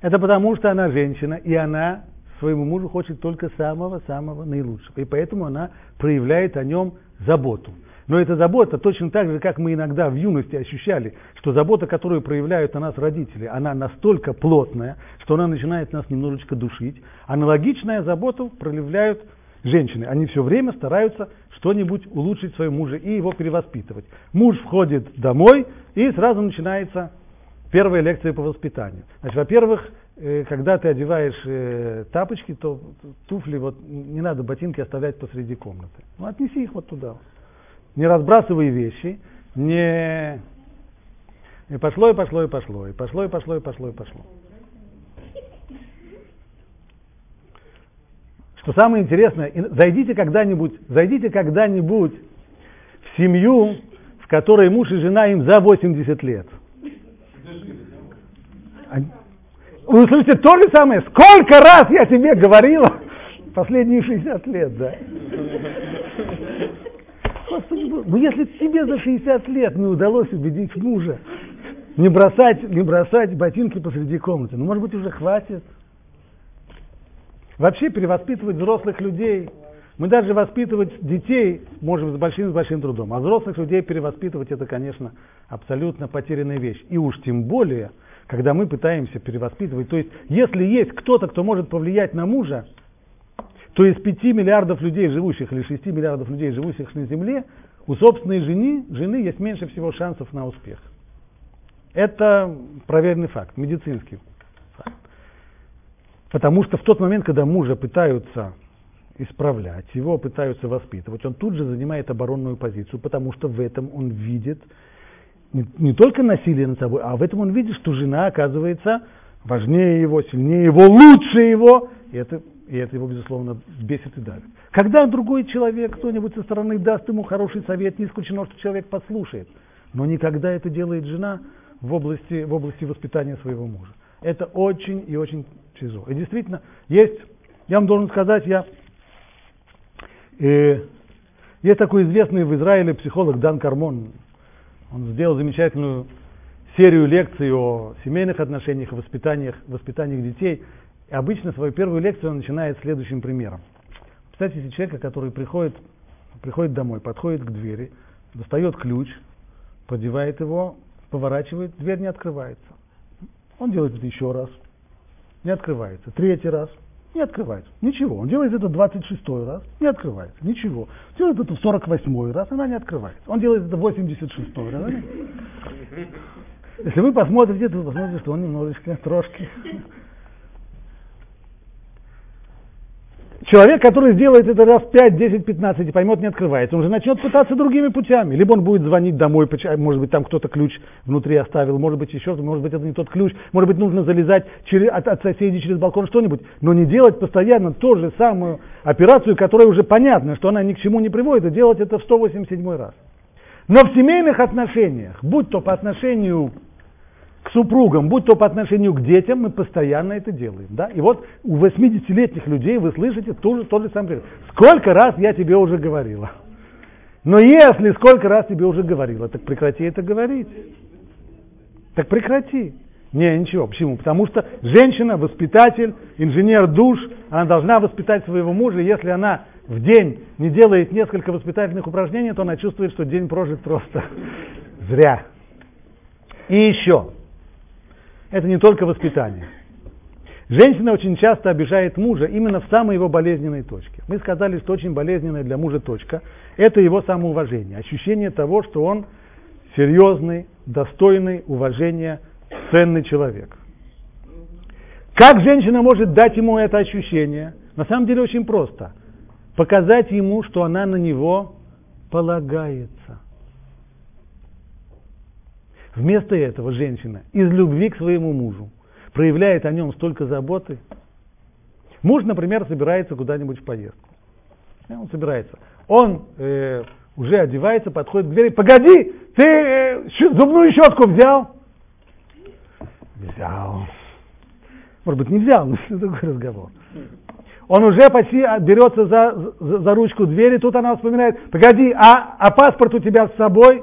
Это потому, что она женщина, и она своему мужу хочет только самого-самого наилучшего. И поэтому она проявляет о нем заботу. Но эта забота точно так же, как мы иногда в юности ощущали, что забота, которую проявляют о нас родители, она настолько плотная, что она начинает нас немножечко душить. Аналогичная заботу проявляют женщины. Они все время стараются что-нибудь улучшить своему мужу и его перевоспитывать. Муж входит домой, и сразу начинается первая лекция по воспитанию. Значит, во-первых, э, когда ты одеваешь э, тапочки, то туфли, вот не надо ботинки оставлять посреди комнаты. Ну, отнеси их вот туда. Не разбрасывай вещи, не... И пошло, и пошло, и пошло, и пошло, и пошло, и пошло, и пошло. Что самое интересное, зайдите когда-нибудь, зайдите когда-нибудь в семью, в которой муж и жена им за 80 лет. Вы слышите то же самое? Сколько раз я тебе говорила? Последние 60 лет, да. Господи, ну если тебе за 60 лет не удалось убедить мужа не бросать, не бросать ботинки посреди комнаты, ну может быть уже хватит. Вообще перевоспитывать взрослых людей, мы даже воспитывать детей можем с большим, с большим трудом, а взрослых людей перевоспитывать это, конечно, абсолютно потерянная вещь. И уж тем более, когда мы пытаемся перевоспитывать, то есть если есть кто-то, кто может повлиять на мужа, то из 5 миллиардов людей живущих или 6 миллиардов людей живущих на Земле, у собственной жены, жены есть меньше всего шансов на успех. Это проверенный факт, медицинский факт. Потому что в тот момент, когда мужа пытаются исправлять, его пытаются воспитывать, он тут же занимает оборонную позицию, потому что в этом он видит не, не только насилие над собой, а в этом он видит, что жена оказывается важнее его, сильнее его, лучше его, и это, и это его, безусловно, бесит и давит. Когда другой человек, кто-нибудь со стороны даст ему хороший совет, не исключено, что человек послушает, но никогда это делает жена в области, в области воспитания своего мужа. Это очень и очень тяжело. И действительно, есть, я вам должен сказать, я, э, есть такой известный в Израиле психолог Дан Кармон, он сделал замечательную серию лекций о семейных отношениях, воспитаниях, воспитаниях детей. И обычно свою первую лекцию он начинает следующим примером. Представьте себе человека, который приходит, приходит домой, подходит к двери, достает ключ, продевает его, поворачивает, дверь не открывается. Он делает это еще раз, не открывается. Третий раз, не открывается. Ничего. Он делает это 26 раз, не открывается. Ничего. Делает это в 48 раз, она не открывается. Он делает это 86 раз. Если вы посмотрите, то вы посмотрите, что он немножечко, трошки Человек, который сделает это раз 5, 10, 15 и поймет, не открывается, он же начнет пытаться другими путями. Либо он будет звонить домой, может быть, там кто-то ключ внутри оставил, может быть, еще, может быть, это не тот ключ, может быть, нужно залезать через, от, от соседей через балкон, что-нибудь, но не делать постоянно ту же самую операцию, которая уже понятна, что она ни к чему не приводит, и делать это в 187 раз. Но в семейных отношениях, будь то по отношению к супругам, будь то по отношению к детям, мы постоянно это делаем. Да? И вот у 80-летних людей вы слышите тот же, тот же самый Сколько раз я тебе уже говорила? Но если сколько раз тебе уже говорила, так прекрати это говорить. Так прекрати. Не, ничего. Почему? Потому что женщина, воспитатель, инженер душ, она должна воспитать своего мужа. Если она в день не делает несколько воспитательных упражнений, то она чувствует, что день прожит просто зря. И еще. Это не только воспитание. Женщина очень часто обижает мужа именно в самой его болезненной точке. Мы сказали, что очень болезненная для мужа точка – это его самоуважение, ощущение того, что он серьезный, достойный уважения, ценный человек. Как женщина может дать ему это ощущение? На самом деле очень просто. Показать ему, что она на него полагается – Вместо этого женщина из любви к своему мужу проявляет о нем столько заботы. Муж, например, собирается куда-нибудь в поездку. Он собирается. Он э, уже одевается, подходит к двери. Погоди, ты э, зубную щетку взял? Взял. Может быть, не взял, но это другой разговор. Он уже почти берется за, за, за ручку двери, тут она вспоминает, погоди, а, а паспорт у тебя с собой?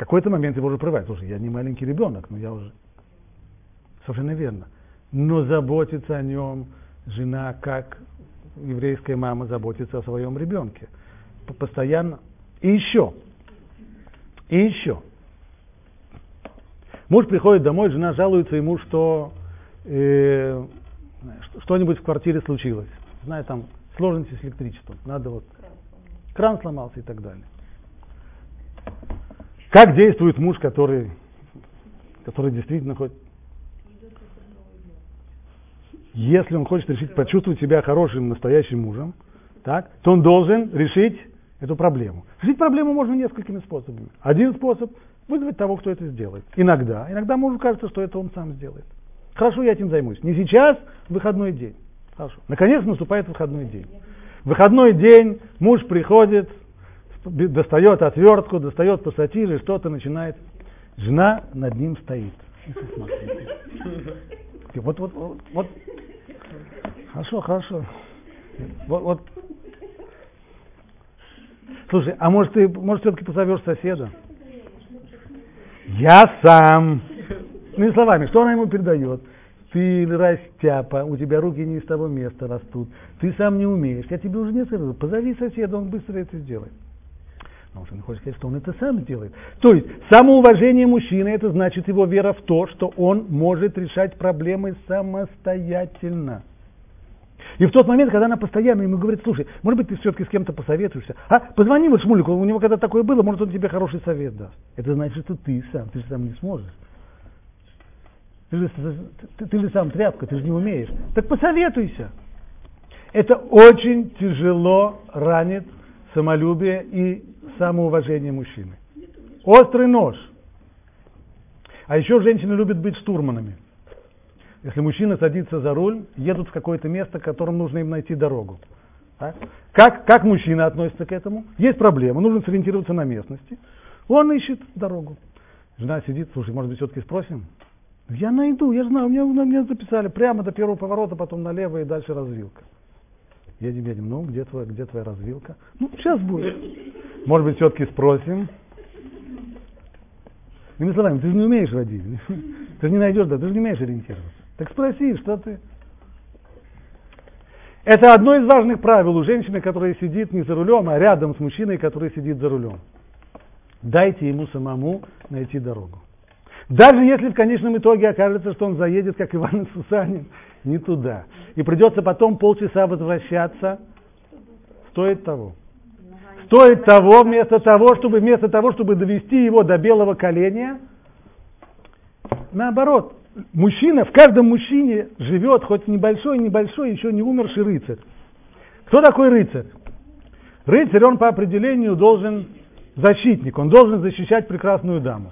Какой-то момент его уже прорывает. Слушай, я не маленький ребенок, но я уже... Совершенно верно. Но заботиться о нем жена, как еврейская мама заботится о своем ребенке. Постоянно. И еще. И еще. Муж приходит домой, жена жалуется ему, что э, что-нибудь в квартире случилось. Знаю, там сложности с электричеством. Надо вот кран сломался и так далее. Как действует муж, который, который действительно хочет... Если он хочет решить, почувствовать себя хорошим, настоящим мужем, так, то он должен решить эту проблему. Решить проблему можно несколькими способами. Один способ – вызвать того, кто это сделает. Иногда. Иногда мужу кажется, что это он сам сделает. Хорошо, я этим займусь. Не сейчас, выходной день. Хорошо. Наконец наступает выходной день. выходной день муж приходит, достает отвертку, достает пассатижи, что-то начинает. Жена над ним стоит. Вот, вот, вот, вот. Хорошо, хорошо. Вот, вот. Слушай, а может ты, может все-таки позовешь соседа? Я сам. Ну словами, что она ему передает? Ты растяпа, у тебя руки не из того места растут. Ты сам не умеешь. Я тебе уже не скажу. Позови соседа, он быстро это сделает. Потому что он хочет сказать, что он это сам сделает. То есть самоуважение мужчины это значит его вера в то, что он может решать проблемы самостоятельно. И в тот момент, когда она постоянно ему говорит, слушай, может быть, ты все-таки с кем-то посоветуешься, а позвони вот Шмулику, у него когда такое было, может, он тебе хороший совет даст. Это значит, что ты сам, ты же сам не сможешь. Ты же, ты, ты же сам тряпка, ты же не умеешь. Так посоветуйся. Это очень тяжело ранит самолюбие и самоуважение мужчины. Острый нож. А еще женщины любят быть штурманами. Если мужчина садится за руль, едут в какое-то место, которым нужно им найти дорогу. Так? Как, как мужчина относится к этому? Есть проблема, нужно сориентироваться на местности. Он ищет дорогу. Жена сидит, слушай, может быть, все-таки спросим? Я найду, я знаю, у меня, у меня записали прямо до первого поворота, потом налево и дальше развилка. Едем, едем, ну, где твоя, где твоя развилка? Ну, сейчас будет. Может быть, все-таки спросим. Иными словами, ты же не умеешь водить. Ты же не найдешь, да, ты же не умеешь ориентироваться. Так спроси, что ты? Это одно из важных правил у женщины, которая сидит не за рулем, а рядом с мужчиной, который сидит за рулем. Дайте ему самому найти дорогу. Даже если в конечном итоге окажется, что он заедет, как Иван Сусанин, не туда. И придется потом полчаса возвращаться, стоит того. Стоит того, вместо того, чтобы, вместо того, чтобы довести его до белого коленя, наоборот, мужчина, в каждом мужчине живет хоть небольшой, небольшой, еще не умерший рыцарь. Кто такой рыцарь? Рыцарь, он по определению должен защитник, он должен защищать прекрасную даму.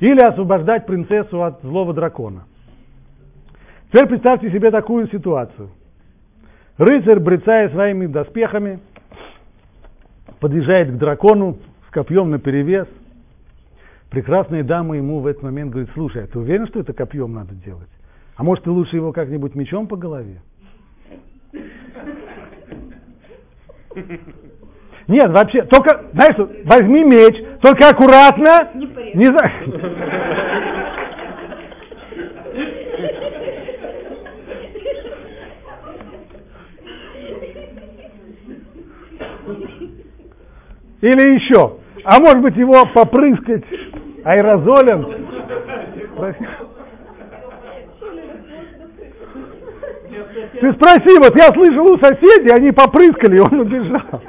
Или освобождать принцессу от злого дракона. Теперь представьте себе такую ситуацию. Рыцарь, брецая своими доспехами, подъезжает к дракону с копьем на перевес. Прекрасная дама ему в этот момент говорит, слушай, а ты уверен, что это копьем надо делать? А может, ты лучше его как-нибудь мечом по голове? Нет, вообще, только, знаешь возьми меч, только аккуратно. Не, не за... Или еще. А может быть его попрыскать аэрозолем? Ты спроси, вот я слышал у соседей, они попрыскали, и он убежал.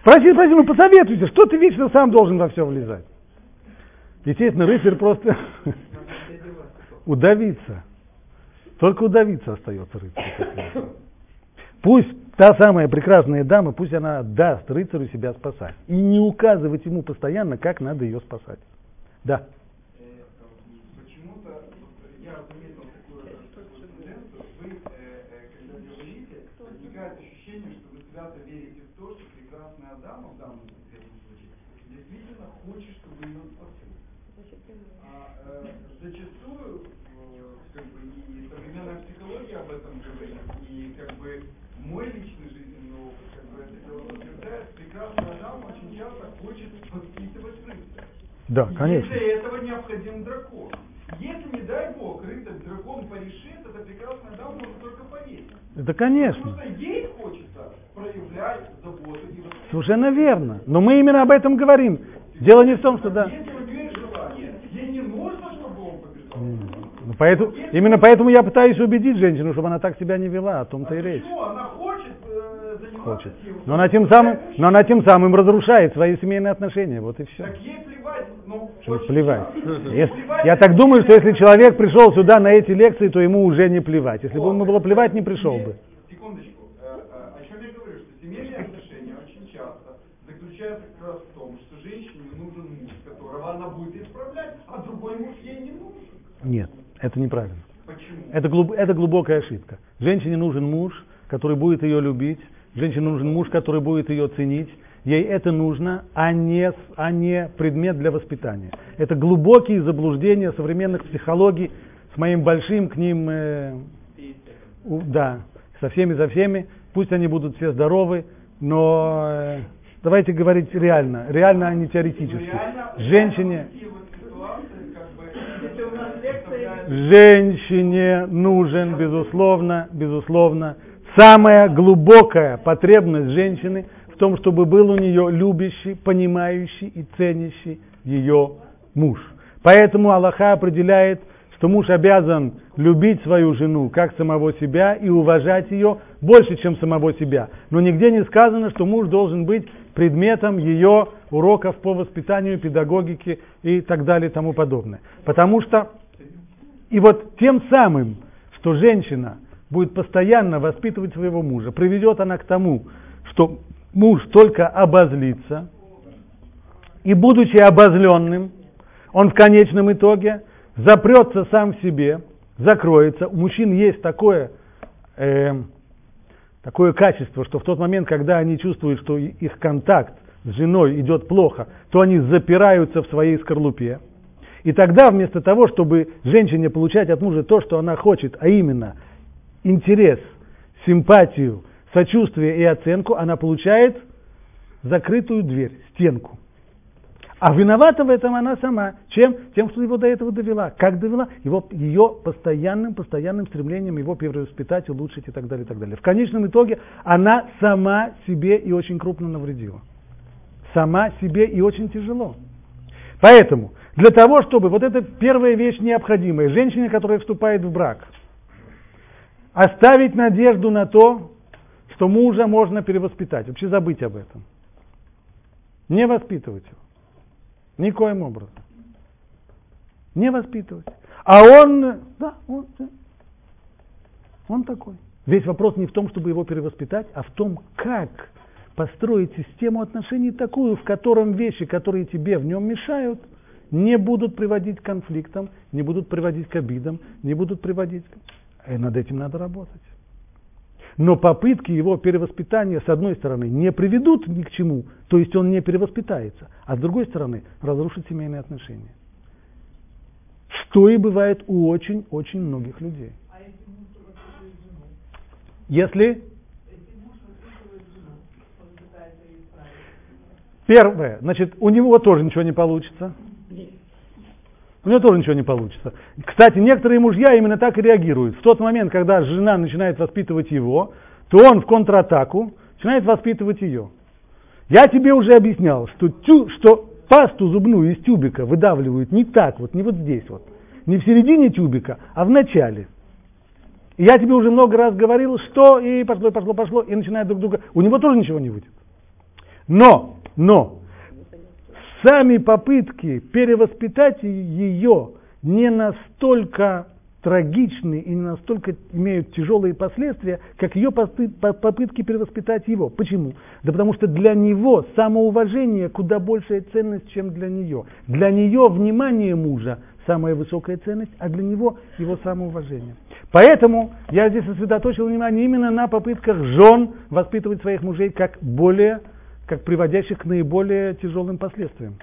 Спроси, спроси, ну посоветуйте, что ты вечно сам должен во все влезать? Естественно, рыцарь просто удавиться. Только удавиться остается рыцарь. Пусть та самая прекрасная дама, пусть она даст рыцарю себя спасать. И не указывать ему постоянно, как надо ее спасать. Да. А э, зачастую, э, как бы, и современная психология об этом говорит, и как бы мой личный жизненный опыт, как бы это дело подтверждает, прекрасная дама очень часто хочет воспитывать рыцаря. Да, И конечно. Для этого необходим дракон. Если, не дай бог, рыцарь дракон порешит, эта прекрасная дама может только поверить. Это конечно. Потому что ей хочется проявлять заботу и. Совершенно верно. Но мы именно об этом говорим. Дело не в том, что да. Если у нее есть желание, ей не нужно, чтобы он побеждал. Ну, поэтому, именно поэтому я пытаюсь убедить женщину, чтобы она так себя не вела, о том-то и речь. Она хочет э, заниматься Хочет. Но она тем самым, но она тем самым разрушает свои семейные отношения. Вот и все. Так ей плевать, ну, Что очень плевать. Если- я так думаю, что если человек пришел сюда на эти лекции, то ему уже не плевать. Если бы ему было плевать, не пришел бы. Секундочку. О чем я говорю, что семейные отношения очень часто заключаются как раз в том, что женщине нужен муж, которого она будет исправлять, а другой муж ей не нужен. Нет, это неправильно. Почему? Это, глуб- это глубокая ошибка. Женщине нужен муж, который будет ее любить. Женщине нужен муж, который будет ее ценить. Ей это нужно, а не, а не предмет для воспитания. Это глубокие заблуждения современных психологий с моим большим к ним, э, у- да, со всеми, за всеми. Пусть они будут все здоровы, но э, давайте говорить реально, реально, а не теоретически. Реально, Женщине, Женщине нужен, безусловно, безусловно, самая глубокая потребность женщины в том, чтобы был у нее любящий, понимающий и ценящий ее муж. Поэтому Аллаха определяет, что муж обязан любить свою жену как самого себя и уважать ее больше, чем самого себя. Но нигде не сказано, что муж должен быть предметом ее уроков по воспитанию, педагогике и так далее и тому подобное. Потому что и вот тем самым, что женщина будет постоянно воспитывать своего мужа, приведет она к тому, что муж только обозлится, и будучи обозленным, он в конечном итоге запрется сам в себе, закроется. У мужчин есть такое, э, такое качество, что в тот момент, когда они чувствуют, что их контакт с женой идет плохо, то они запираются в своей скорлупе. И тогда вместо того, чтобы женщине получать от мужа то, что она хочет, а именно интерес, симпатию, сочувствие и оценку, она получает закрытую дверь, стенку. А виновата в этом она сама. Чем? Тем, что его до этого довела. Как довела? Его, ее постоянным, постоянным стремлением его перевоспитать, улучшить и так далее, и так далее. В конечном итоге она сама себе и очень крупно навредила. Сама себе и очень тяжело. Поэтому для того, чтобы вот эта первая вещь необходимая, женщине, которая вступает в брак, оставить надежду на то, что мужа можно перевоспитать, вообще забыть об этом. Не воспитывать его. Никоим образом. Не воспитывать. А он, да, он, он такой. Весь вопрос не в том, чтобы его перевоспитать, а в том, как построить систему отношений такую, в котором вещи, которые тебе в нем мешают, не будут приводить к конфликтам, не будут приводить к обидам, не будут приводить... И над этим надо работать. Но попытки его перевоспитания, с одной стороны, не приведут ни к чему, то есть он не перевоспитается, а с другой стороны, разрушит семейные отношения. Что и бывает у очень-очень многих людей. Если Первое, значит, у него тоже ничего не получится. У него тоже ничего не получится. Кстати, некоторые мужья именно так и реагируют. В тот момент, когда жена начинает воспитывать его, то он в контратаку начинает воспитывать ее. Я тебе уже объяснял, что, тю, что пасту зубную из тюбика выдавливают не так, вот не вот здесь вот, не в середине тюбика, а в начале. И я тебе уже много раз говорил, что и пошло, пошло, пошло, и начинает друг друга. У него тоже ничего не выйдет. Но, но, сами попытки перевоспитать ее не настолько трагичны и не настолько имеют тяжелые последствия, как ее попытки перевоспитать его. Почему? Да потому что для него самоуважение куда большая ценность, чем для нее. Для нее внимание мужа самая высокая ценность, а для него его самоуважение. Поэтому я здесь сосредоточил внимание именно на попытках жен воспитывать своих мужей как более как приводящих к наиболее тяжелым последствиям.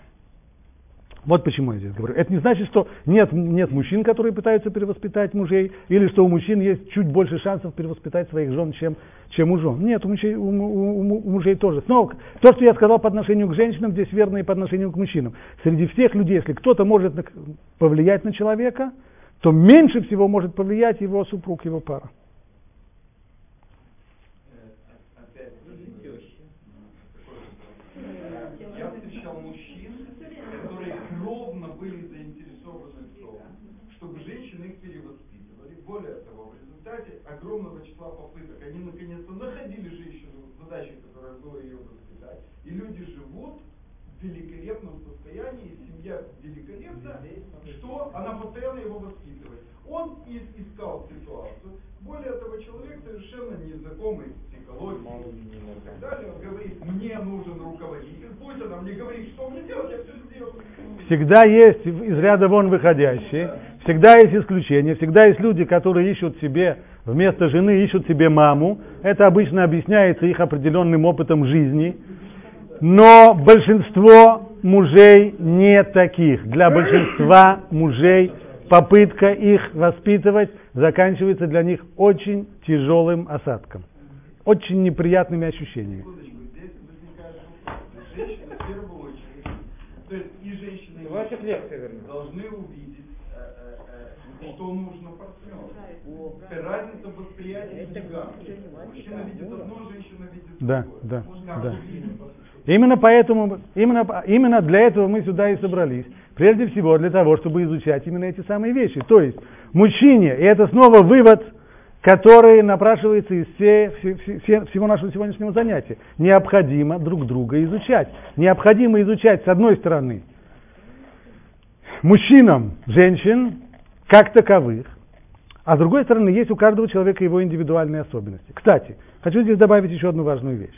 Вот почему я здесь говорю. Это не значит, что нет, нет мужчин, которые пытаются перевоспитать мужей, или что у мужчин есть чуть больше шансов перевоспитать своих жен, чем, чем у жен. Нет, у мужей, у, у, у мужей тоже. Снова, то, что я сказал по отношению к женщинам, здесь верно и по отношению к мужчинам. Среди всех людей, если кто-то может повлиять на человека, то меньше всего может повлиять его супруг, его пара. огромного числа попыток. Они наконец-то находили женщину, задачей, которая была ее воспитать. И люди живут в великолепном состоянии, семья великолепна, что она постоянно его воспитывает. Он искал ситуацию. Более того, человек совершенно незнакомый с психологией и так далее. Он говорит, мне нужен руководитель, пусть она мне говорит, что мне делать, я все сделаю. Всегда есть из ряда вон выходящие, всегда есть исключения, всегда есть люди, которые ищут себе вместо жены ищут себе маму. Это обычно объясняется их определенным опытом жизни. Но большинство мужей не таких. Для большинства мужей попытка их воспитывать заканчивается для них очень тяжелым осадком, очень неприятными ощущениями. То есть и женщины, и ваших должны увидеть, э, э, э, что нужно Разница в восприятии Мужчина видит одно, женщина видит да, Да, да. Именно поэтому, именно, именно для этого мы сюда и собрались. Прежде всего для того, чтобы изучать именно эти самые вещи. То есть мужчине, и это снова вывод, который напрашивается из все, все, все, всего нашего сегодняшнего занятия. Необходимо друг друга изучать. Необходимо изучать, с одной стороны, мужчинам, женщин, как таковых, а с другой стороны, есть у каждого человека его индивидуальные особенности. Кстати, хочу здесь добавить еще одну важную вещь.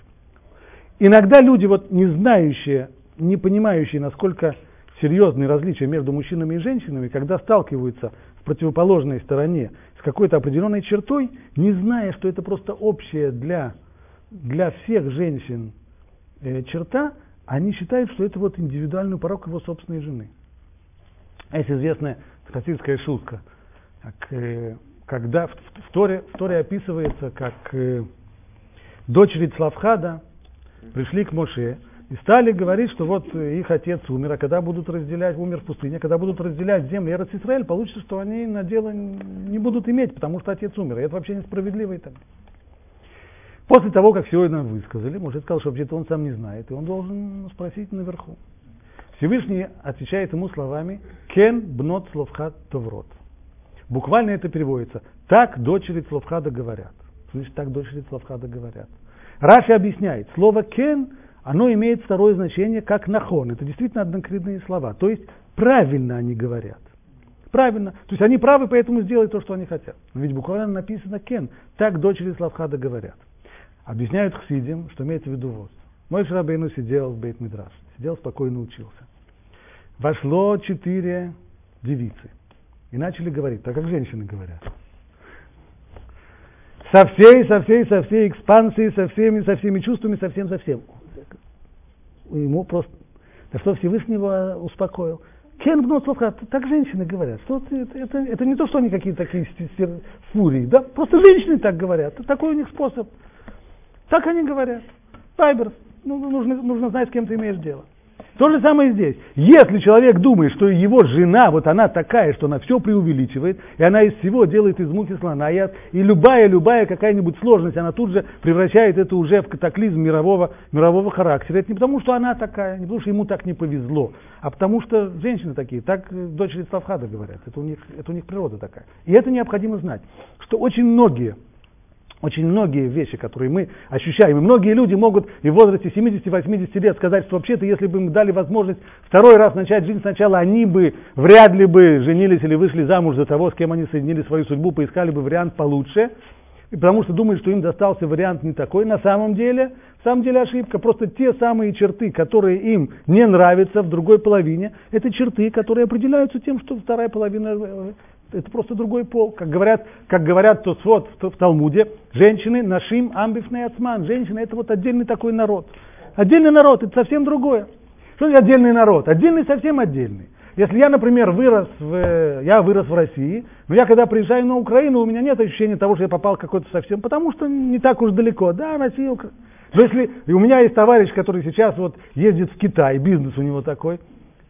Иногда люди, вот не знающие, не понимающие, насколько серьезные различия между мужчинами и женщинами, когда сталкиваются в противоположной стороне с какой-то определенной чертой, не зная, что это просто общая для, для всех женщин э, черта, они считают, что это вот индивидуальный порог его собственной жены. Есть известная хасидская шутка – как, э, когда в, в, Торе, в Торе описывается, как э, дочери Цлавхада пришли к Моше и стали говорить, что вот их отец умер, а когда будут разделять, умер в пустыне, когда будут разделять земли Эрец Израиль, получится, что они на дело не будут иметь, потому что отец умер. И это вообще несправедливо и так. После того, как все это высказали, может сказал, что вообще-то он сам не знает, и он должен спросить наверху. Всевышний отвечает ему словами «Кен бнот словхат товрот». Буквально это переводится «Так дочери Славхада говорят». Значит, так дочери Славхада говорят. Раши объясняет, слово «кен» оно имеет второе значение как нахон. Это действительно однокритные слова. То есть правильно они говорят. Правильно. То есть они правы, поэтому сделают то, что они хотят. Но ведь буквально написано кен. Так дочери Славхада говорят. Объясняют хсидим, что имеется в виду вот. Мой Шрабейну сидел в Бейт Мидраш. Сидел, спокойно учился. Вошло четыре девицы. И начали говорить, так как женщины говорят. Со всей, со всей, со всей экспансией, со всеми, со всеми чувствами, со всем, со всем. Ему просто, да что Всевышнего успокоил. Кен Бнуцловха, так женщины говорят. Что это, это, это не то, что они какие-то такие фурии, да? Просто женщины так говорят. Такой у них способ. Так они говорят. Вайбер. Ну, нужно, нужно знать, с кем ты имеешь дело. То же самое здесь. Если человек думает, что его жена, вот она такая, что она все преувеличивает, и она из всего делает из мухи слона, и любая-любая какая-нибудь сложность, она тут же превращает это уже в катаклизм мирового, мирового характера. Это не потому, что она такая, не потому, что ему так не повезло, а потому что женщины такие, так дочери Славхада говорят, это у них, это у них природа такая. И это необходимо знать, что очень многие очень многие вещи, которые мы ощущаем, и многие люди могут и в возрасте 70-80 лет сказать, что вообще-то, если бы им дали возможность второй раз начать жизнь сначала, они бы вряд ли бы женились или вышли замуж за того, с кем они соединили свою судьбу, поискали бы вариант получше, потому что думают, что им достался вариант не такой. На самом деле, в самом деле ошибка. Просто те самые черты, которые им не нравятся в другой половине, это черты, которые определяются тем, что вторая половина это просто другой пол. Как говорят, как говорят то вот в, в Талмуде, женщины нашим амбифный ацман. Женщины это вот отдельный такой народ. Отдельный народ, это совсем другое. Что это отдельный народ? Отдельный совсем отдельный. Если я, например, вырос в, я вырос в России, но я когда приезжаю на Украину, у меня нет ощущения того, что я попал какой-то совсем, потому что не так уж далеко. Да, Россия, Украина. Если, и у меня есть товарищ, который сейчас вот ездит в Китай, бизнес у него такой,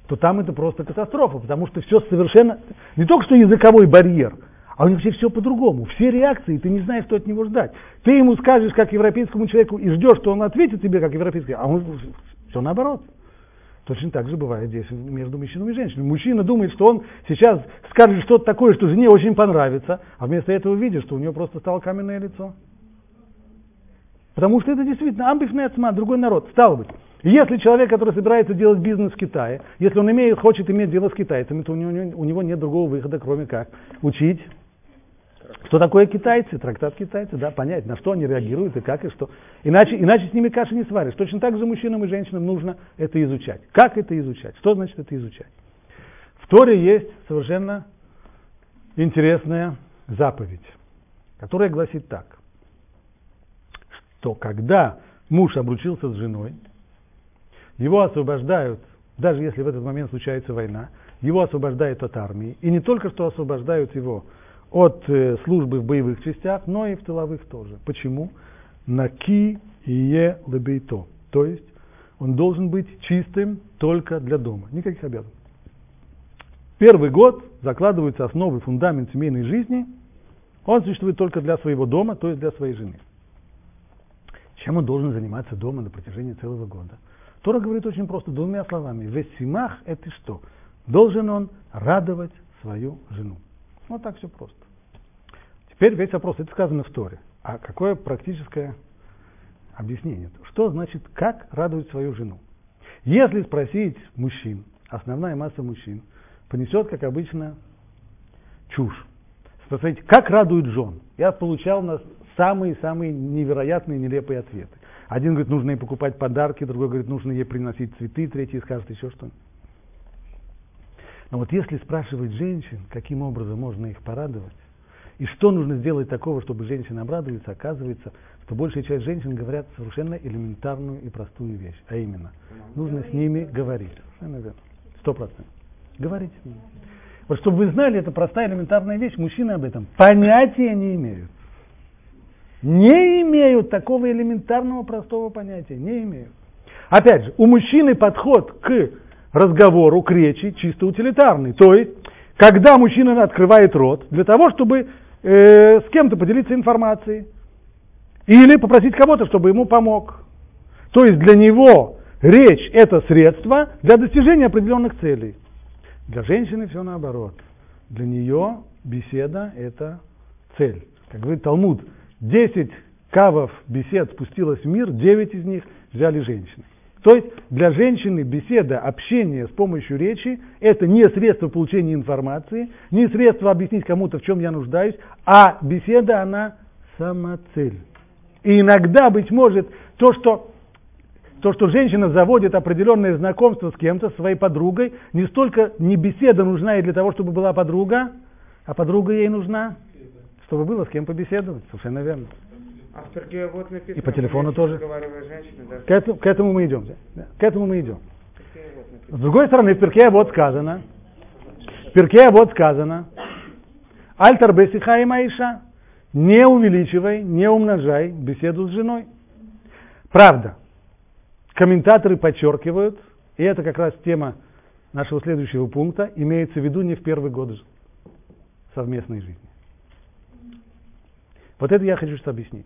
то там это просто катастрофа, потому что все совершенно, не только что языковой барьер, а у них все, все по-другому. Все реакции, ты не знаешь, что от него ждать. Ты ему скажешь, как европейскому человеку, и ждешь, что он ответит тебе, как европейский, а он все наоборот. Точно так же бывает здесь между мужчиной и женщиной. Мужчина думает, что он сейчас скажет что-то такое, что жене очень понравится, а вместо этого видит, что у него просто стало каменное лицо. Потому что это действительно амбифный отсма, другой народ. Стало быть, если человек, который собирается делать бизнес в Китае, если он имеет, хочет иметь дело с китайцами, то у него, у него нет другого выхода, кроме как учить, что такое китайцы, трактат китайцы, да, понять, на что они реагируют и как и что. Иначе, иначе с ними каши не сваришь. Точно так же мужчинам и женщинам нужно это изучать. Как это изучать? Что значит это изучать? В Торе есть совершенно интересная заповедь, которая гласит так, что когда муж обручился с женой, его освобождают, даже если в этот момент случается война, его освобождают от армии. И не только что освобождают его от э, службы в боевых частях, но и в тыловых тоже. Почему? Наки и е лебейто. То есть он должен быть чистым только для дома. Никаких обязанностей. Первый год закладываются основы, фундамент семейной жизни. Он существует только для своего дома, то есть для своей жены. Чем он должен заниматься дома на протяжении целого года? Тора говорит очень просто, двумя словами. Весимах – это что? Должен он радовать свою жену. Вот так все просто. Теперь весь вопрос, это сказано в Торе. А какое практическое объяснение? Что значит, как радовать свою жену? Если спросить мужчин, основная масса мужчин понесет, как обычно, чушь. Спросить, как радуют жен? Я получал на самые-самые невероятные, нелепые ответы. Один говорит, нужно ей покупать подарки, другой говорит, нужно ей приносить цветы, третий скажет еще что-нибудь. Но вот если спрашивать женщин, каким образом можно их порадовать, и что нужно сделать такого, чтобы женщина обрадуется, оказывается, что большая часть женщин говорят совершенно элементарную и простую вещь, а именно, нужно с ними говорить. Сто процентов. Говорить с ними. Вот чтобы вы знали, это простая элементарная вещь, мужчины об этом понятия не имеют не имеют такого элементарного простого понятия, не имеют. Опять же, у мужчины подход к разговору, к речи чисто утилитарный. То есть, когда мужчина открывает рот для того, чтобы э, с кем-то поделиться информацией или попросить кого-то, чтобы ему помог. То есть для него речь это средство для достижения определенных целей. Для женщины все наоборот. Для нее беседа это цель. Как говорит Талмуд, 10 кавов бесед спустилось в мир, 9 из них взяли женщины. То есть для женщины беседа, общение с помощью речи – это не средство получения информации, не средство объяснить кому-то, в чем я нуждаюсь, а беседа, она самоцель. И иногда, быть может, то, что, то, что женщина заводит определенное знакомство с кем-то, своей подругой, не столько не беседа нужна ей для того, чтобы была подруга, а подруга ей нужна, чтобы было с кем побеседовать. Совершенно верно. А в Перге вот написано, И по телефону тоже. К этому, к этому мы идем. Да? К этому мы идем. С другой стороны, в Перке вот сказано, в Перке вот сказано, Альтар бесиха и маиша, не увеличивай, не умножай беседу с женой. Правда, комментаторы подчеркивают, и это как раз тема нашего следующего пункта, имеется в виду не в первый год совместной жизни. Вот это я хочу что объяснить.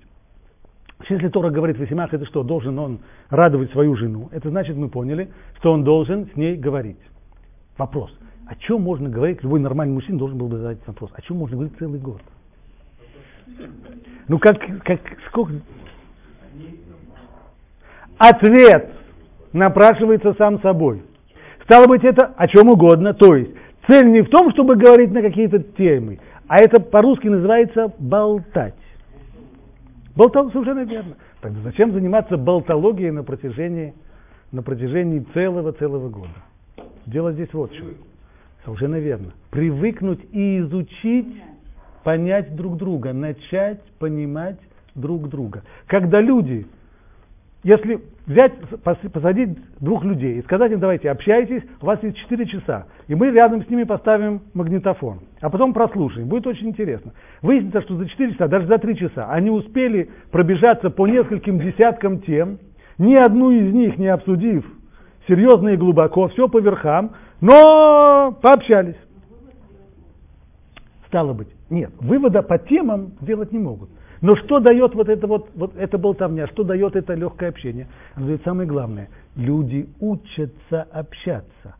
Если Тора говорит Васимах, это что, должен он радовать свою жену, это значит, мы поняли, что он должен с ней говорить. Вопрос, о чем можно говорить, любой нормальный мужчина должен был бы задать вопрос, о чем можно говорить целый год? Ну как, как, сколько? Ответ напрашивается сам собой. Стало быть, это о чем угодно, то есть цель не в том, чтобы говорить на какие-то темы, а это по-русски называется болтать. Болтал совершенно верно. Тогда зачем заниматься болтологией на протяжении, на протяжении целого-целого года? Дело здесь вот в чем. Совершенно верно. Привыкнуть и изучить, понять друг друга, начать понимать друг друга. Когда люди, если взять, пос- посадить двух людей и сказать им, давайте, общайтесь, у вас есть 4 часа, и мы рядом с ними поставим магнитофон, а потом прослушаем, будет очень интересно. Выяснится, что за 4 часа, даже за 3 часа, они успели пробежаться по нескольким десяткам тем, ни одну из них не обсудив серьезно и глубоко, все по верхам, но пообщались. Стало быть, нет, вывода по темам делать не могут. Но что дает вот это вот, вот это болтовня, что дает это легкое общение? Оно дает самое главное. Люди учатся общаться.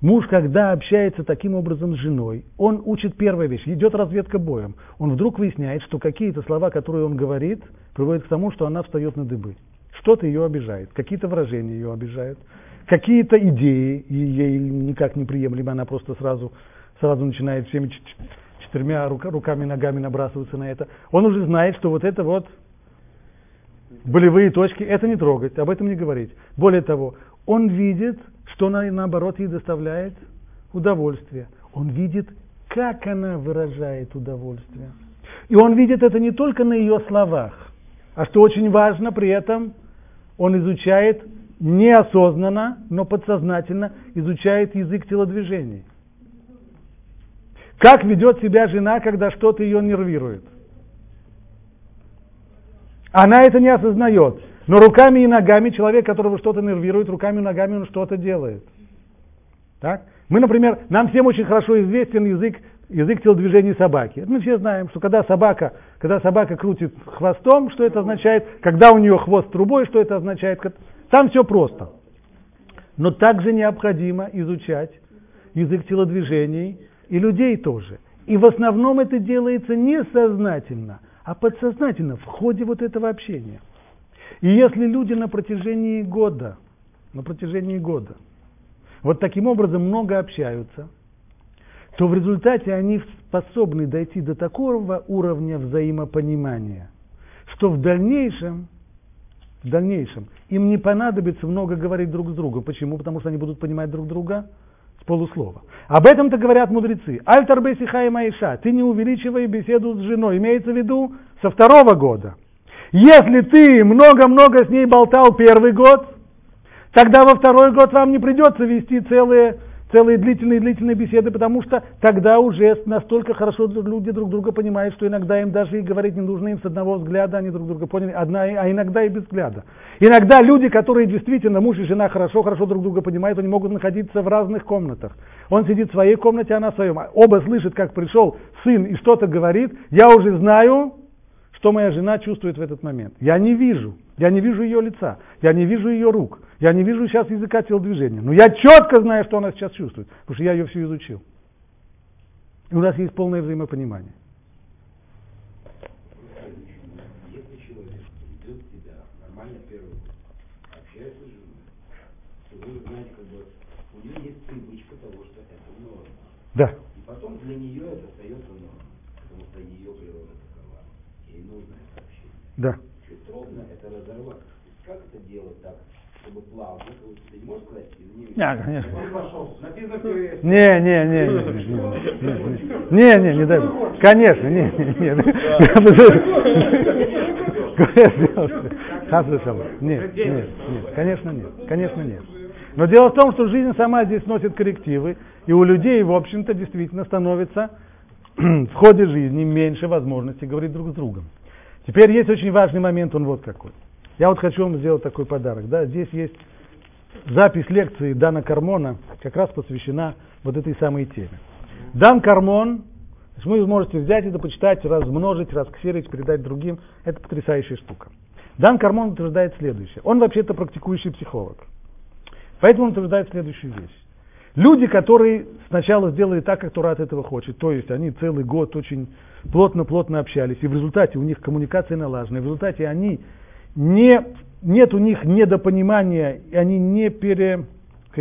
Муж, когда общается таким образом с женой, он учит первая вещь, идет разведка боем. Он вдруг выясняет, что какие-то слова, которые он говорит, приводят к тому, что она встает на дыбы. Что-то ее обижает, какие-то выражения ее обижают, какие-то идеи ей никак не приемлемы, она просто сразу, сразу начинает всеми четырьмя рука- руками, ногами набрасываться на это. Он уже знает, что вот это вот болевые точки, это не трогать, об этом не говорить. Более того, он видит, что на, наоборот ей доставляет удовольствие. Он видит, как она выражает удовольствие. И он видит это не только на ее словах, а что очень важно, при этом он изучает неосознанно, но подсознательно изучает язык телодвижений. Как ведет себя жена, когда что-то ее нервирует? Она это не осознает. Но руками и ногами человек, которого что-то нервирует, руками и ногами он что-то делает. Так? Мы, например, нам всем очень хорошо известен язык, язык телодвижений собаки. Мы все знаем, что когда собака, когда собака крутит хвостом, что это означает, когда у нее хвост трубой, что это означает. Там все просто. Но также необходимо изучать язык телодвижений и людей тоже. И в основном это делается не сознательно, а подсознательно в ходе вот этого общения. И если люди на протяжении года, на протяжении года, вот таким образом много общаются, то в результате они способны дойти до такого уровня взаимопонимания, что в дальнейшем, в дальнейшем им не понадобится много говорить друг с другом. Почему? Потому что они будут понимать друг друга с полуслова. Об этом-то говорят мудрецы. Альтар бесиха и маиша. Ты не увеличивай беседу с женой. Имеется в виду со второго года. Если ты много-много с ней болтал первый год, тогда во второй год вам не придется вести целые, целые длительные-длительные беседы, потому что тогда уже настолько хорошо люди друг друга понимают, что иногда им даже и говорить не нужно, им с одного взгляда они друг друга поняли, одна, а иногда и без взгляда. Иногда люди, которые действительно муж и жена хорошо-хорошо друг друга понимают, они могут находиться в разных комнатах. Он сидит в своей комнате, она в своем. Оба слышат, как пришел сын и что-то говорит. Я уже знаю, что моя жена чувствует в этот момент? Я не вижу. Я не вижу ее лица. Я не вижу ее рук. Я не вижу сейчас языка телодвижения. Но я четко знаю, что она сейчас чувствует, потому что я ее всю изучил. И у нас есть полное взаимопонимание. Да. И потом для нее это остается нормой, потому что ее природа такова. Ей нужно это общение. Да. Чуть трудно это разорвать. То есть как это делать так, чтобы плавно, ты не можешь сказать, извини, Да, конечно. Не, не, не, не, не, не, не, не, дай бог. Конечно, не, не, не. Нет, нет, нет, конечно нет, конечно нет. Но дело в том, что жизнь сама здесь носит коррективы, и у людей, в общем-то, действительно становится в ходе жизни меньше возможностей говорить друг с другом. Теперь есть очень важный момент, он вот какой. Я вот хочу вам сделать такой подарок. Да, здесь есть запись лекции Дана Кармона, как раз посвящена вот этой самой теме. Дан Кармон, вы можете взять это, почитать, размножить, расксерить, передать другим. Это потрясающая штука. Дан Кармон утверждает следующее. Он вообще-то практикующий психолог. Поэтому он утверждает следующую вещь. Люди, которые сначала сделали так, как Тура от этого хочет, то есть они целый год очень плотно-плотно общались, и в результате у них коммуникация налажена, и в результате они не, нет у них недопонимания, и они не пере,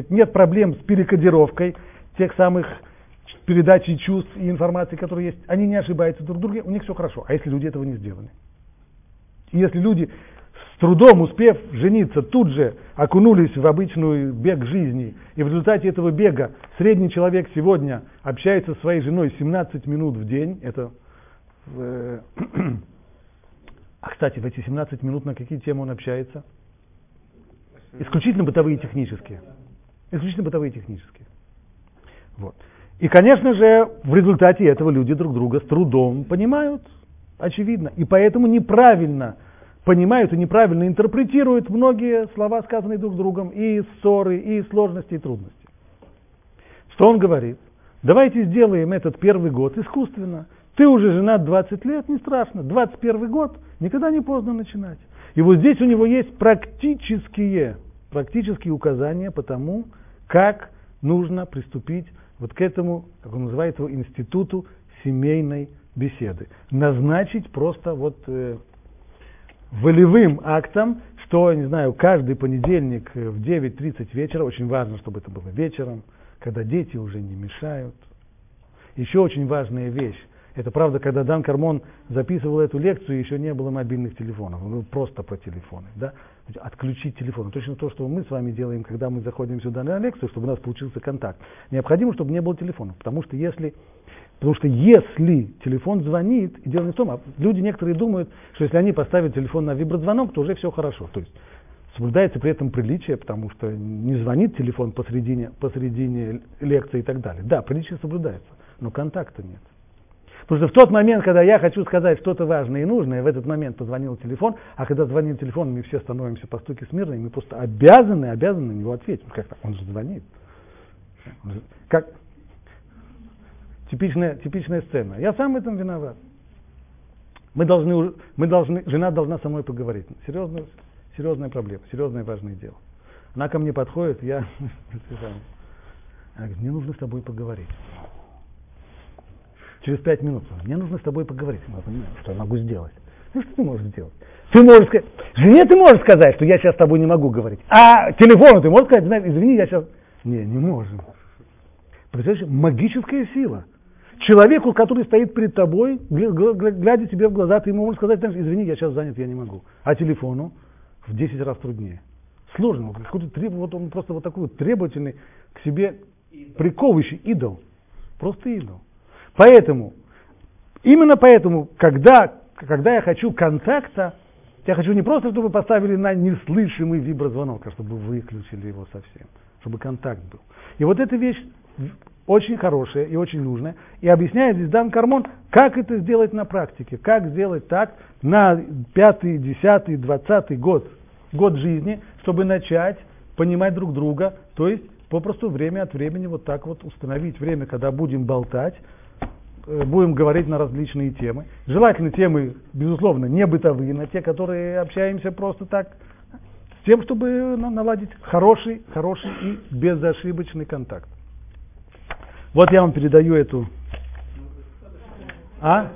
нет проблем с перекодировкой тех самых передачи чувств и информации, которые есть, они не ошибаются друг в друге, у них все хорошо. А если люди этого не сделали? И если люди с трудом успев жениться, тут же окунулись в обычную бег жизни, и в результате этого бега средний человек сегодня общается со своей женой 17 минут в день, это э, а, кстати, в эти 17 минут на какие темы он общается? Исключительно бытовые и технические. Исключительно бытовые и технические. Вот. И, конечно же, в результате этого люди друг друга с трудом понимают, очевидно. И поэтому неправильно понимают и неправильно интерпретируют многие слова, сказанные друг другом, и ссоры, и сложности, и трудности. Что он говорит? Давайте сделаем этот первый год искусственно. Ты уже женат 20 лет, не страшно. 21 год, никогда не поздно начинать. И вот здесь у него есть практические, практические указания по тому, как нужно приступить вот к этому, как он называет его, институту семейной беседы. Назначить просто вот э, волевым актом, что, не знаю, каждый понедельник в 9.30 вечера, очень важно, чтобы это было вечером, когда дети уже не мешают. Еще очень важная вещь. Это правда, когда Дан Кармон записывал эту лекцию, еще не было мобильных телефонов, он был просто по телефону. Да? Отключить телефон. Точно то, что мы с вами делаем, когда мы заходим сюда на лекцию, чтобы у нас получился контакт. Необходимо, чтобы не было телефона. Потому что если, потому что если телефон звонит, и дело не в том, а люди некоторые думают, что если они поставят телефон на виброзвонок, то уже все хорошо. То есть соблюдается при этом приличие, потому что не звонит телефон посредине, посредине лекции и так далее. Да, приличие соблюдается, но контакта нет. Потому что в тот момент, когда я хочу сказать что-то важное и нужное, в этот момент позвонил телефон, а когда звонит телефон, мы все становимся по стуке смирно, и мы просто обязаны, обязаны на него ответить. Ну, как так? Он же звонит. Как типичная, типичная сцена. Я сам в этом виноват. Мы должны, мы должны, жена должна со мной поговорить. Серьезная, серьезная проблема, серьезное важное дело. Она ко мне подходит, я... Она говорит, мне нужно с тобой поговорить через пять минут. Мне нужно с тобой поговорить. Я понимаю, что я могу сделать. Ну, что ты можешь сделать? Ты можешь сказать, жене ты можешь сказать, что я сейчас с тобой не могу говорить. А телефону ты можешь сказать, извини, я сейчас... Не, не можем. Представляешь, магическая сила. Человеку, который стоит перед тобой, глядя тебе в глаза, ты ему можешь сказать, извини, я сейчас занят, я не могу. А телефону в 10 раз труднее. Сложно. Вот, вот он просто вот такой вот требовательный к себе приковывающий идол. Просто идол. Поэтому, именно поэтому, когда, когда я хочу контакта, я хочу не просто, чтобы поставили на неслышимый виброзвонок, а чтобы выключили его совсем, чтобы контакт был. И вот эта вещь очень хорошее и очень нужное. И объясняет здесь Дан Кармон, как это сделать на практике, как сделать так на пятый, десятый, двадцатый год, год жизни, чтобы начать понимать друг друга, то есть попросту время от времени вот так вот установить время, когда будем болтать, будем говорить на различные темы. Желательно темы, безусловно, не бытовые, на те, которые общаемся просто так, с тем, чтобы наладить хороший, хороший и безошибочный контакт. Вот я вам передаю эту. А?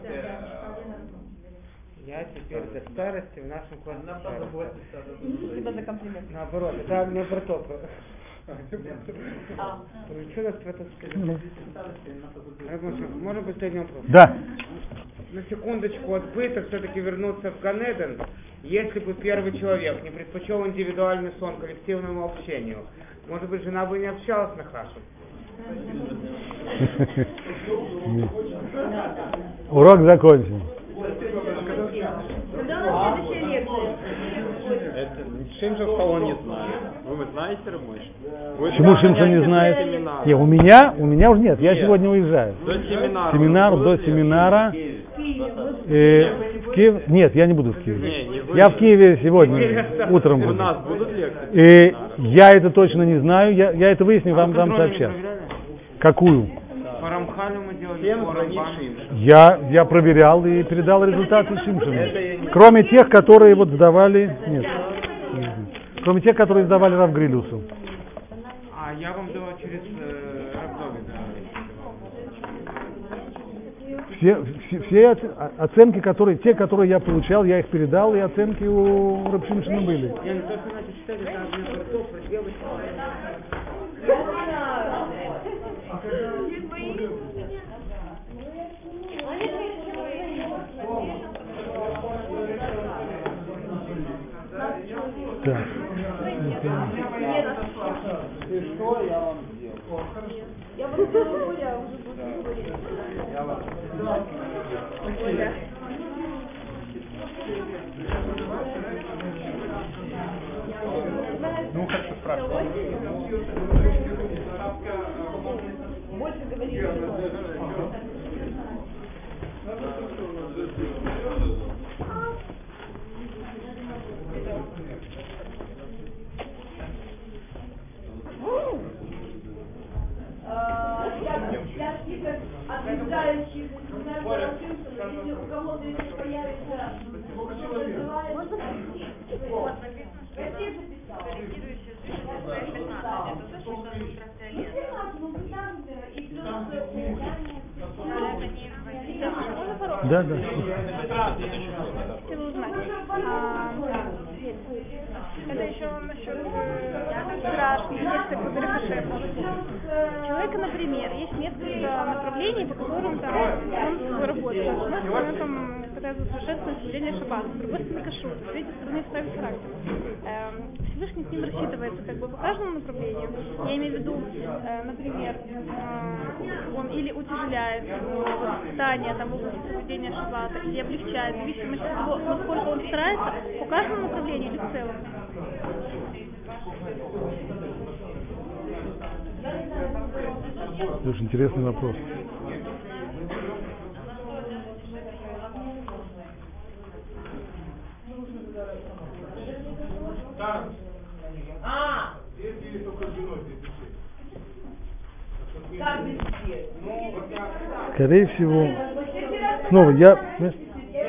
Я теперь до старости в нашем классе. Наоборот, это мне сказать? Можно последний вопрос? Да. На секундочку от быта все-таки вернуться в Ганеден, если бы первый человек не предпочел индивидуальный сон коллективному общению, может быть, жена бы не общалась на Хашу? Урок закончен. Когда у нас следующая лекция? Это Шимшин сказал, он не знает. Вы знаете, Рамыш? Вы Почему Шимшин не знает? Семинар. Не, у меня, у меня уже нет, я Нет. сегодня уезжаю. До семинара. Семинар, до семинара. Э, в Киев? Нет, я не буду в Не, Киеве. не вы. Я в Киеве сегодня утром У буду. нас будут лекции? И я это точно не знаю, я, я это выясню, вам дам не сообщать. Какую? По Рамхалю мы делали. Я, я проверял и передал результаты Шимшину. Кроме тех, которые вот сдавали... Нет. Кроме тех, которые сдавали Равгрилюсу. А я вам давал через э, Равдови, да. Все, все, все оценки, которые, те, которые я получал, я их передал, и оценки у Рабшимшина были. Я не начал читать. Так. Я вот сделаю, Оля уже буду говорить. Оля. Ну, хорошо, спрашивай. Больше говорить. для спикеров, отвечающих государственного Симпсона, если у кого-то еще появится, что называется, Россия записала. Ну, там, и плюс, э, Да, да. хотела узнать. А, это еще насчет э, страшных, если по Рикошету. У человека, например, есть несколько направлений, по которым там он работает. С одной стороны, там пытается совершенствовать соблюдение шаббата, с другой стороны, кашрут, с третьей стороны, ставить характер. Эм, Всевышний с ним рассчитывается как бы по каждому направлению. Я имею в виду, э, например, э, он или утяжеляет его воспитание там, в области соблюдения шаббата, или облегчает, в зависимости от того, насколько он старается, по каждому направлению или в целом. Очень интересный вопрос. Всех. Скорее всего, снова я,